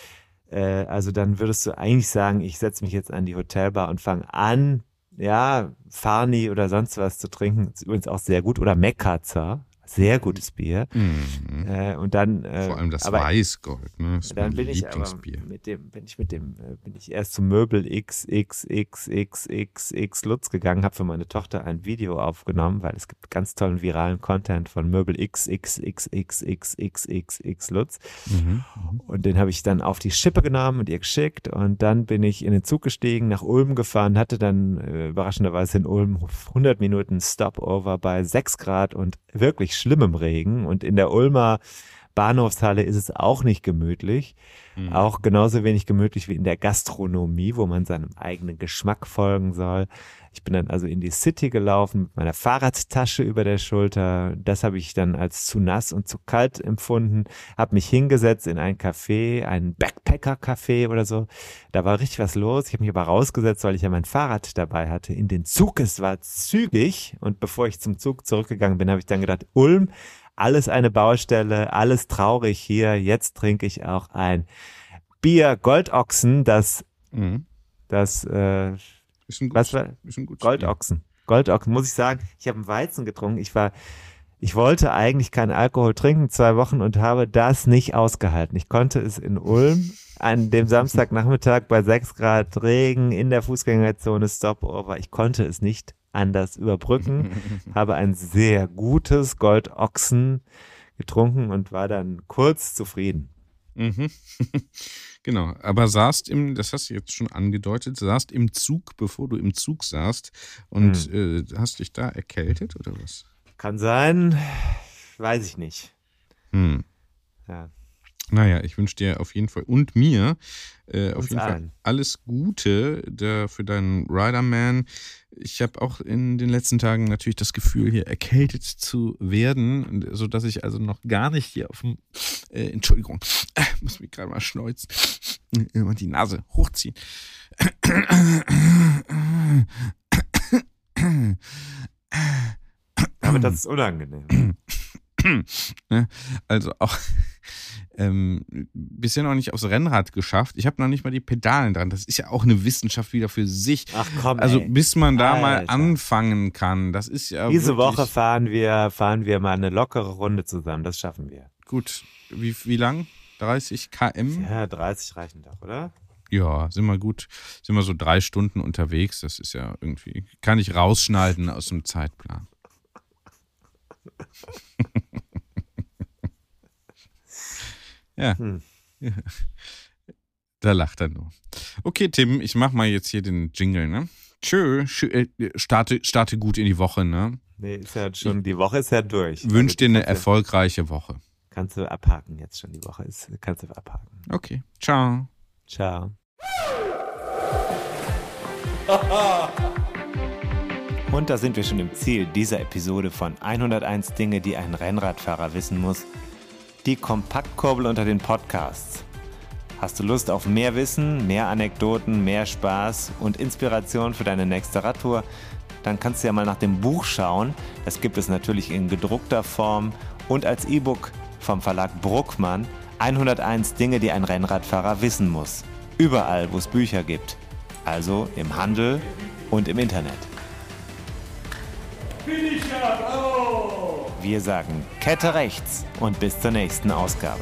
äh, also dann würdest du eigentlich sagen, ich setze mich jetzt an die Hotelbar und fange an, ja, Farni oder sonst was zu trinken. ist übrigens auch sehr gut. Oder Mekkazer. Sehr gutes Bier. Mhm. Äh, und dann. Äh, Vor allem das aber Weißgold, ne? Das ist dann mein bin ich aber Lieblingsbier. mit dem, bin ich mit dem, äh, bin ich erst zum Möbel XXXXXX Lutz gegangen, habe für meine Tochter ein Video aufgenommen, weil es gibt ganz tollen viralen Content von Möbel XXXXXXXX Lutz. Mhm. Und den habe ich dann auf die Schippe genommen und ihr geschickt. Und dann bin ich in den Zug gestiegen, nach Ulm gefahren, hatte dann äh, überraschenderweise in Ulm 100 Minuten Stopover bei 6 Grad und wirklich schlimmem Regen. Und in der Ulmer Bahnhofshalle ist es auch nicht gemütlich. Mhm. Auch genauso wenig gemütlich wie in der Gastronomie, wo man seinem eigenen Geschmack folgen soll. Ich bin dann also in die City gelaufen mit meiner Fahrradtasche über der Schulter. Das habe ich dann als zu nass und zu kalt empfunden. Habe mich hingesetzt in ein Café, ein Backpacker-Café oder so. Da war richtig was los. Ich habe mich aber rausgesetzt, weil ich ja mein Fahrrad dabei hatte. In den Zug, es war zügig. Und bevor ich zum Zug zurückgegangen bin, habe ich dann gedacht, Ulm, alles eine Baustelle, alles traurig hier. Jetzt trinke ich auch ein Bier Goldochsen, das, Mhm. das, äh, Ist ein was gutes, war, ist ein gutes Goldochsen. Goldochsen, muss ich sagen. Ich habe einen Weizen getrunken. Ich war, ich wollte eigentlich keinen Alkohol trinken, zwei Wochen und habe das nicht ausgehalten. Ich konnte es in Ulm an dem Samstagnachmittag bei 6 Grad Regen in der Fußgängerzone Stopover. Ich konnte es nicht anders überbrücken. habe ein sehr gutes Goldochsen getrunken und war dann kurz zufrieden. Mhm. genau, aber saßt im, das hast du jetzt schon angedeutet, saßt im Zug, bevor du im Zug saßt und äh, hast dich da erkältet oder was? Kann sein, weiß ich nicht. Hm. Ja. Naja, ich wünsche dir auf jeden Fall und mir äh, auf jeden Fall allen. alles Gute da für deinen Riderman. Ich habe auch in den letzten Tagen natürlich das Gefühl, hier erkältet zu werden, sodass ich also noch gar nicht hier auf dem, äh, Entschuldigung, äh, muss mich gerade mal schneuzen, immer die Nase hochziehen. Aber das ist unangenehm. Ne? Also auch ähm, bisher noch nicht aufs Rennrad geschafft. Ich habe noch nicht mal die Pedalen dran. Das ist ja auch eine Wissenschaft wieder für sich. Ach komm, Also ey. bis man da mal Alter. anfangen kann, das ist ja Diese Woche fahren wir, fahren wir mal eine lockere Runde zusammen. Das schaffen wir. gut. Wie, wie lang? 30 km? Ja, 30 reichen doch, oder? Ja, sind wir gut. Sind wir so drei Stunden unterwegs. Das ist ja irgendwie, kann ich rausschneiden aus dem Zeitplan. ja. Hm. ja. Da lacht er nur. Okay, Tim, ich mach mal jetzt hier den Jingle, ne? Tschö, schö, äh, starte, starte gut in die Woche, ne? Nee, ist ja schon, die Woche ist ja durch. Wünsch dir Also, eine kannst du- erfolgreiche Woche. Kannst du abhaken jetzt schon, die Woche ist, kannst du abhaken. Okay, ciao. Ciao. Und da sind wir schon im Ziel dieser Episode von 101 Dinge, die ein Rennradfahrer wissen muss. Die Kompaktkurbel unter den Podcasts. Hast du Lust auf mehr Wissen, mehr Anekdoten, mehr Spaß und Inspiration für deine nächste Radtour? Dann kannst du ja mal nach dem Buch schauen. Das gibt es natürlich in gedruckter Form und als E-Book vom Verlag Bruckmann. 101 Dinge, die ein Rennradfahrer wissen muss. Überall, wo es Bücher gibt. Also im Handel und im Internet. Wir sagen Kette rechts und bis zur nächsten Ausgabe.